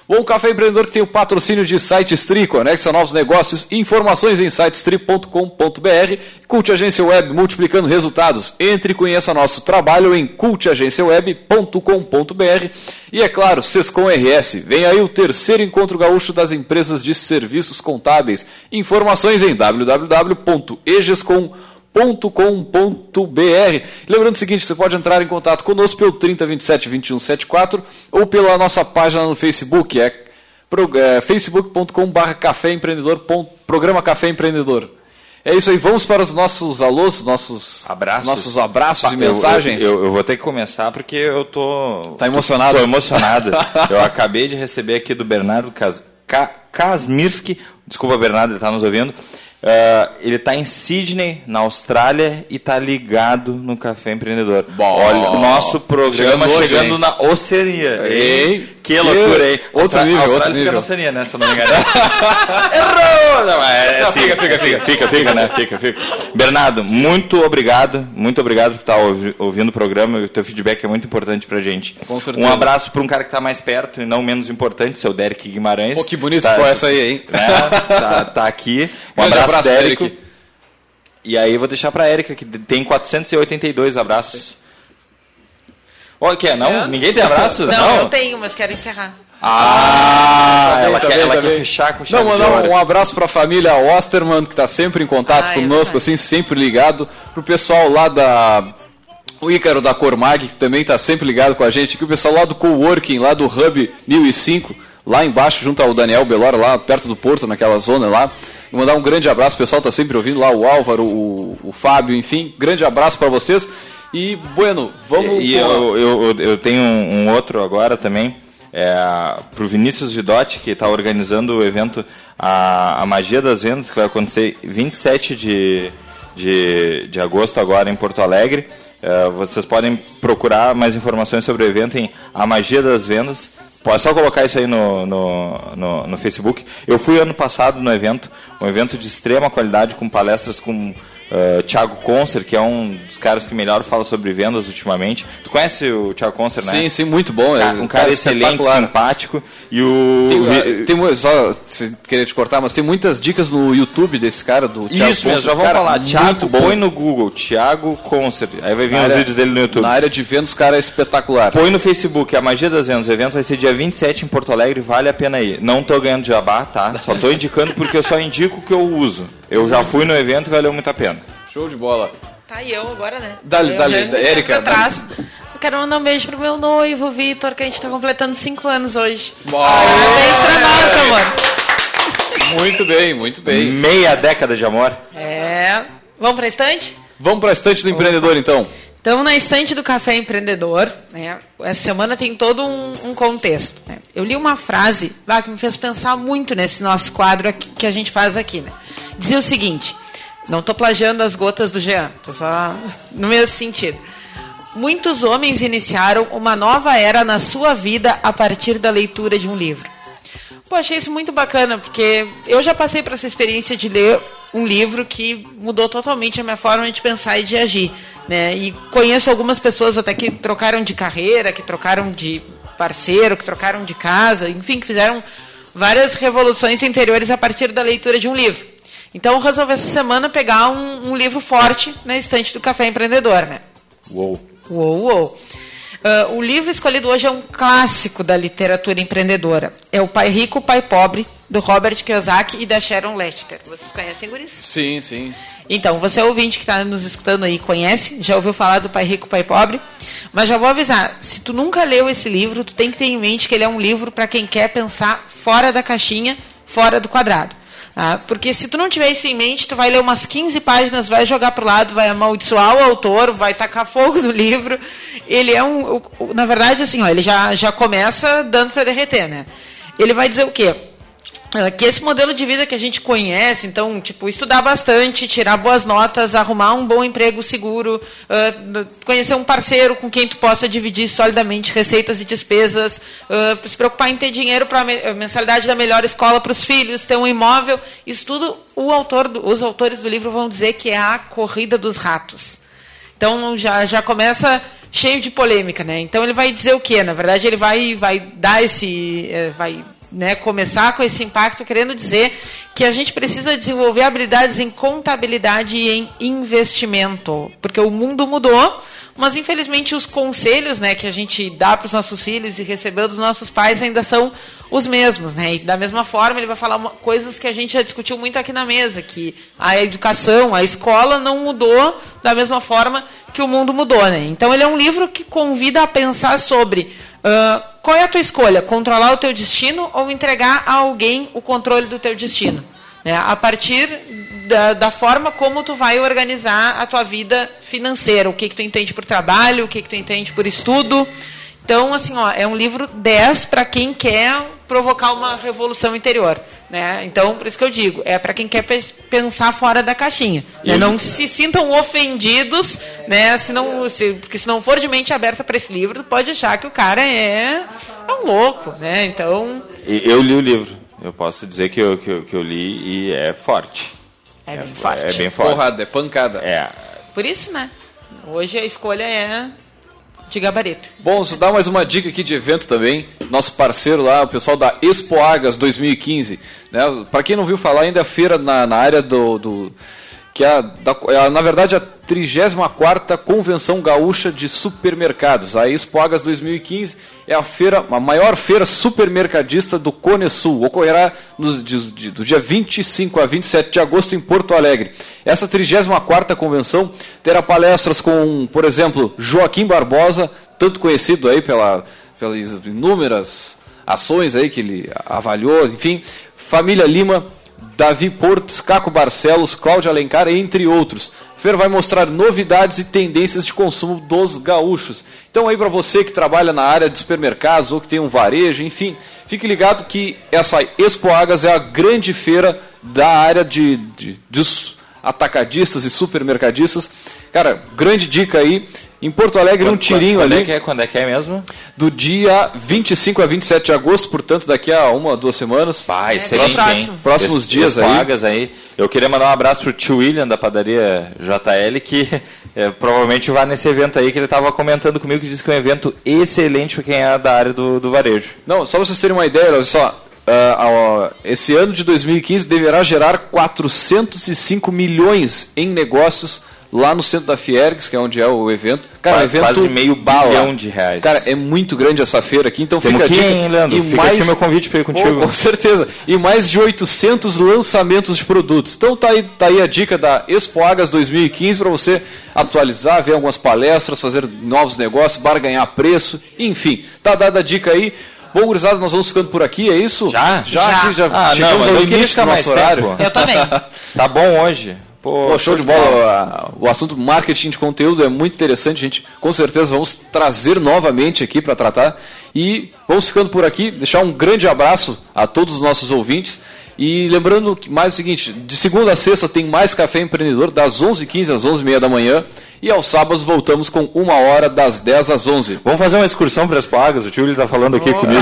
Bom Café Empreendedor que tem o patrocínio de SiteStri, conecta novos negócios, informações em sitestri.com.br. Cult Agência Web, multiplicando resultados. Entre e conheça nosso trabalho em cultagenciaweb.com.br. E é claro, Sescom RS, vem aí o terceiro encontro gaúcho das empresas de serviços contábeis. Informações em www.egescom.com.br com.br Lembrando o seguinte, você pode entrar em contato conosco pelo 3027 2174 ou pela nossa página no Facebook, é, é facebook.com.br Café Empreendedor, programa Café Empreendedor. É isso aí, vamos para os nossos alôs, nossos abraços, nossos abraços e mensagens. Eu, eu, eu, vou ter que começar porque eu tô. Tá emocionado? Tô, tô emocionado. (laughs) eu acabei de receber aqui do Bernardo Kas, Ka, Kasmirski, desculpa Bernardo, ele está nos ouvindo. Uh, ele está em Sydney, na Austrália, e está ligado no Café Empreendedor. Bom, Olha, o nosso programa chegando, chegando hoje, na Oceania. Ei, que loucura, hein? Outro nível, Austrália outro fica nível. na Oceania, né? Se eu não me engano. (laughs) Errou! Não, é, Não, fica, fica, fica, fica, fica, fica, né? Fica, fica. Bernardo, muito obrigado. Muito obrigado por estar ouvi- ouvindo o programa. O teu feedback é muito importante pra gente. Com certeza. Um abraço para um cara que está mais perto e não menos importante, seu Derek Guimarães. Pô, que bonito Tá- ficou essa aí, hein? né? (laughs) Tá, tá aqui. Um Grande abraço, abraço, Dérico. Derek. E aí vou deixar pra Érica, que tem 482 abraços. Ó, que é? Não? É? Ninguém tem abraço? Não, eu tenho, mas quero encerrar. Ah, Tá ela, tá quer, bem, ela tá quer fechar com Não, chave de mandar ouro. um abraço para a família Osterman, que está sempre em contato Ah, é conosco, assim, sempre ligado. Pro pessoal lá da. O Ícaro da Cormag, que também está sempre ligado com a gente. Aqui o pessoal lá do Coworking, lá do Hub 1005, lá embaixo, junto ao Daniel Belora, lá perto do Porto, naquela zona lá. E mandar um grande abraço, o pessoal está sempre ouvindo lá, o Álvaro, o, o Fábio, enfim. Grande abraço para vocês. E, bueno, vamos. E a- eu, eu, eu tenho um, um outro agora também, é, para o Vinícius Vidotti, que está organizando o evento a, a Magia das Vendas, que vai acontecer 27 de, de, de agosto agora em Porto Alegre. É, vocês podem procurar mais informações sobre o evento em A Magia das Vendas. Pode só colocar isso aí no, no, no, no Facebook. Eu fui ano passado no evento, um evento de extrema qualidade, com palestras com uh, Thiago Concer, que é um dos caras que melhor fala sobre vendas ultimamente. Tu conhece o Thiago Concer, né? Sim, sim, muito bom. Ca- um cara, excelente, espetacular. simpático. E o. Tem, vi- tem só se querer te cortar, mas tem muitas dicas no YouTube desse cara, do Thiago Isso mesmo, Ponce, já vamos cara, falar. Thiago, bom. põe no Google, Thiago Concer. Aí vai vir Na os área- vídeos dele no YouTube. Na área de vendas, o cara é espetacular. Põe no Facebook, a Magia das Vendas. O evento vai ser dia 27 em Porto Alegre, vale a pena ir. Não tô ganhando jabá, tá? Só tô indicando porque eu só indico o que eu uso. Eu já fui no evento e valeu muito a pena. Show de bola. Tá, e eu agora, né? Eu dá-lhe, vendo Érica, pra trás. Eu quero mandar um beijo pro meu noivo, Vitor, que a gente tá completando 5 anos hoje. Bom. Parabéns pra nós, amor. Muito bem, muito bem. Meia década de amor. É. Vamos pra estante? Vamos para a estante do empreendedor, então. Estamos na estante do Café Empreendedor. Né? Essa semana tem todo um, um contexto. né? Eu li uma frase lá que me fez pensar muito nesse nosso quadro aqui- que a gente faz aqui. Né? Dizia o seguinte: não estou plagiando as gotas do Jean, estou só (laughs) no mesmo sentido. Muitos homens iniciaram uma nova era na sua vida a partir da leitura de um livro. Pô, achei isso muito bacana, porque eu já passei por essa experiência de ler um livro que mudou totalmente a minha forma de pensar e de agir. Né? E conheço algumas pessoas até que trocaram de carreira, que trocaram de parceiro, que trocaram de casa, enfim, que fizeram várias revoluções interiores a partir da leitura de um livro. Então eu resolvi essa semana pegar um, um livro forte na estante do Café Empreendedor. Né? Uou. Uou, uou. Ah, o livro escolhido hoje é um clássico da literatura empreendedora. É O Pai Rico, Pai Pobre, do Robert Kiyosaki e da Sharon Lechter. Vocês conhecem, Guris? Sim, sim. Então, você é ouvinte que está nos escutando aí, conhece, já ouviu falar do Pai Rico, Pai Pobre, mas já vou avisar, se tu nunca leu esse livro, tu tem que ter em mente que ele é um livro para quem quer pensar fora da caixinha, fora do quadrado. tá? Porque se tu não tiver isso em mente, tu vai ler umas 15 páginas, vai jogar pro lado, vai amaldiçoar o autor, vai tacar fogo no livro. Ele é um, na verdade, assim, ó, ele já, já começa dando para derreter, né? Ele vai dizer o quê? Ah, que esse modelo de vida que a gente conhece, então, tipo, estudar bastante, tirar boas notas, arrumar um bom emprego seguro, n- conhecer um parceiro com quem tu possa dividir solidamente receitas e despesas, ah, se preocupar em ter dinheiro para a mensalidade da melhor escola para os filhos, ter um imóvel, isso tudo o autor, os autores do livro vão dizer que é a corrida dos ratos. Então já, já começa cheio de polêmica, né? Então ele vai dizer o quê? Na verdade ele vai, vai dar esse, eh, vai né, começar com esse impacto querendo dizer que a gente precisa desenvolver habilidades em contabilidade e em investimento, porque o mundo mudou, mas infelizmente os conselhos, né, que a gente dá para os nossos filhos e recebeu dos nossos pais ainda são os mesmos, né? E da mesma forma ele vai falar uma, coisas que a gente já discutiu muito aqui na mesa, que a educação, a escola não mudou da mesma forma que o mundo mudou, né? Então ele é um livro que convida a pensar sobre uh, qual é a tua escolha, controlar o teu destino ou entregar a alguém o controle do teu destino. É, a partir da, da, forma como tu vai organizar a tua vida financeira, o que, que tu entende por trabalho, o que, que tu entende por estudo. Então, assim, ó, é um livro 10 para quem quer provocar uma revolução interior. Né? Então, por isso que eu digo, é para quem quer pensar fora da caixinha. Né? Não se sintam ofendidos, né? se não, se, porque se não for de mente aberta para esse livro, pode achar que o cara é, é um louco. Né? Então... Eu li o livro. Eu posso dizer que eu, que eu, que eu li e é forte. É bem é, forte. É bem forte. Porrada, é pancada. É. Por isso, né? Hoje a escolha é de gabarito. Bom, vou dar mais uma dica aqui de evento também. Nosso parceiro lá, o pessoal da Expo Agas 2015. Né? Para quem não viu falar, ainda é feira na, na área do, do que é, é, na verdade, a 34ª Convenção Gaúcha de Supermercados. A Expo Agas 2015 é a feira, a maior feira supermercadista do Cone Sul. Ocorrerá no, de, de, do dia 25 a 27 de agosto em Porto Alegre. Essa 34ª convenção terá palestras com, por exemplo, Joaquim Barbosa, tanto conhecido aí pela, pelas inúmeras ações aí que ele avaliou, enfim, Família Lima, Davi Portes, Caco Barcelos, Cláudio Alencar, entre outros. Fer vai mostrar novidades e tendências de consumo dos gaúchos. Então aí para você que trabalha na área de supermercados ou que tem um varejo, enfim, fique ligado que essa Expo Agas é a grande feira da área de, de dos atacadistas e supermercadistas. Cara, grande dica aí. Em Porto Alegre, quando, um tirinho quando ali. É que é, quando é que é mesmo? Do dia 25 a 27 de agosto, portanto, daqui a uma, duas semanas. Pá, é, excelente, próximo, Próximos dias aí. Pagas aí. Eu queria mandar um abraço pro tio William da padaria JL, que (laughs) é, provavelmente vai nesse evento aí, que ele estava comentando comigo, que disse que é um evento excelente para quem é da área do, do varejo. Não, só para vocês terem uma ideia, olha só. Uh, uh, esse ano de 2015 deverá gerar 405 milhões em negócios lá no centro da Fiergs, que é onde é o evento. Cara, quase, evento quase meio bilhão de reais. Cara, é muito grande essa feira aqui, então Temos fica aqui, hein, Leandro? E fica mais... aqui meu convite para ir contigo. com certeza. E mais de 800 lançamentos de produtos. Então tá aí, tá aí a dica da Expo Agas 2015 para você atualizar, ver algumas palestras, fazer novos negócios, barganhar preço, enfim. Tá dada a dica aí. Bom, gurizada, nós vamos ficando por aqui, é isso? Já? Já, já. Já ah, chegamos não, ao limite do nosso horário. Eu também. (laughs) tá bom hoje. Pô, Pô, show de bola. O assunto marketing de conteúdo é muito interessante. A gente com certeza vamos trazer novamente aqui para tratar. E vamos ficando por aqui. Deixar um grande abraço a todos os nossos ouvintes. E lembrando que mais o seguinte: de segunda a sexta tem mais Café Empreendedor, das 11h15 às 11h30 da manhã. E aos sábados voltamos com uma hora das 10 às 11. Vamos fazer uma excursão para as pagas. O tio está falando aqui oh. comigo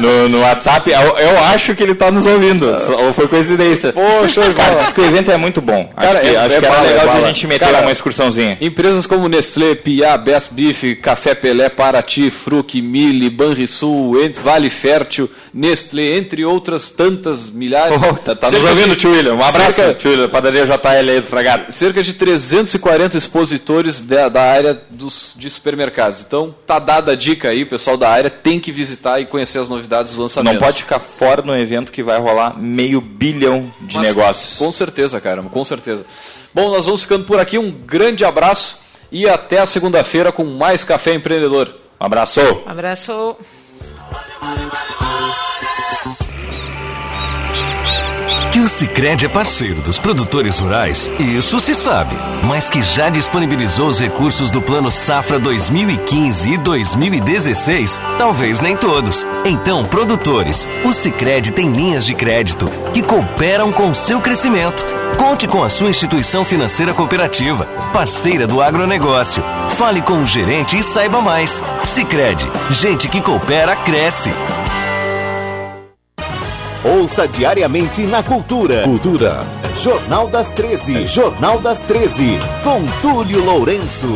no, no, no, WhatsApp. Eu, eu acho que ele está nos ouvindo. Ou foi coincidência. Poxa, cara, esse evento é muito bom. Cara, acho que, é, acho é que era legal de a gente meter cara, uma excursãozinha. Empresas como Nestlé, Pia, Best Beef, Café Pelé, Paraty, Fruc, Mille, Banrisul, Vale Fértil, Nestlé, entre outras tantas milhares. Oh, tá, tá nos ouvindo, tio William. Um abraço, cerca, tio William. Padaria JL aí do Fragado. Cerca de 340 expositores da, da área dos, de supermercados. Então, tá dada a dica aí, o pessoal da área tem que visitar e conhecer as novidades dos lançamentos. Não pode ficar fora no evento que vai rolar meio bilhão de Mas, negócios. Com certeza, cara, com certeza. Bom, nós vamos ficando por aqui. Um grande abraço e até a segunda-feira com mais Café Empreendedor. Um abraço. Um abraço. Que o Cicred é parceiro dos produtores rurais, isso se sabe. Mas que já disponibilizou os recursos do Plano Safra 2015 e 2016, talvez nem todos. Então, produtores, o Cicred tem linhas de crédito que cooperam com o seu crescimento. Conte com a sua instituição financeira cooperativa, parceira do agronegócio. Fale com o gerente e saiba mais. Cicred, gente que coopera, cresce. Ouça diariamente na Cultura. Cultura. Jornal das 13. Jornal das 13. Com Túlio Lourenço.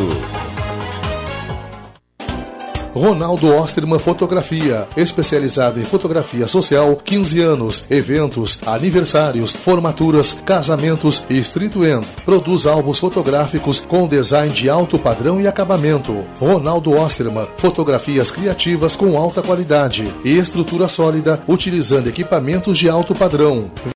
Ronaldo Osterman Fotografia, especializada em fotografia social, 15 anos, eventos, aniversários, formaturas, casamentos e street end. Produz álbuns fotográficos com design de alto padrão e acabamento. Ronaldo Osterman, fotografias criativas com alta qualidade e estrutura sólida, utilizando equipamentos de alto padrão.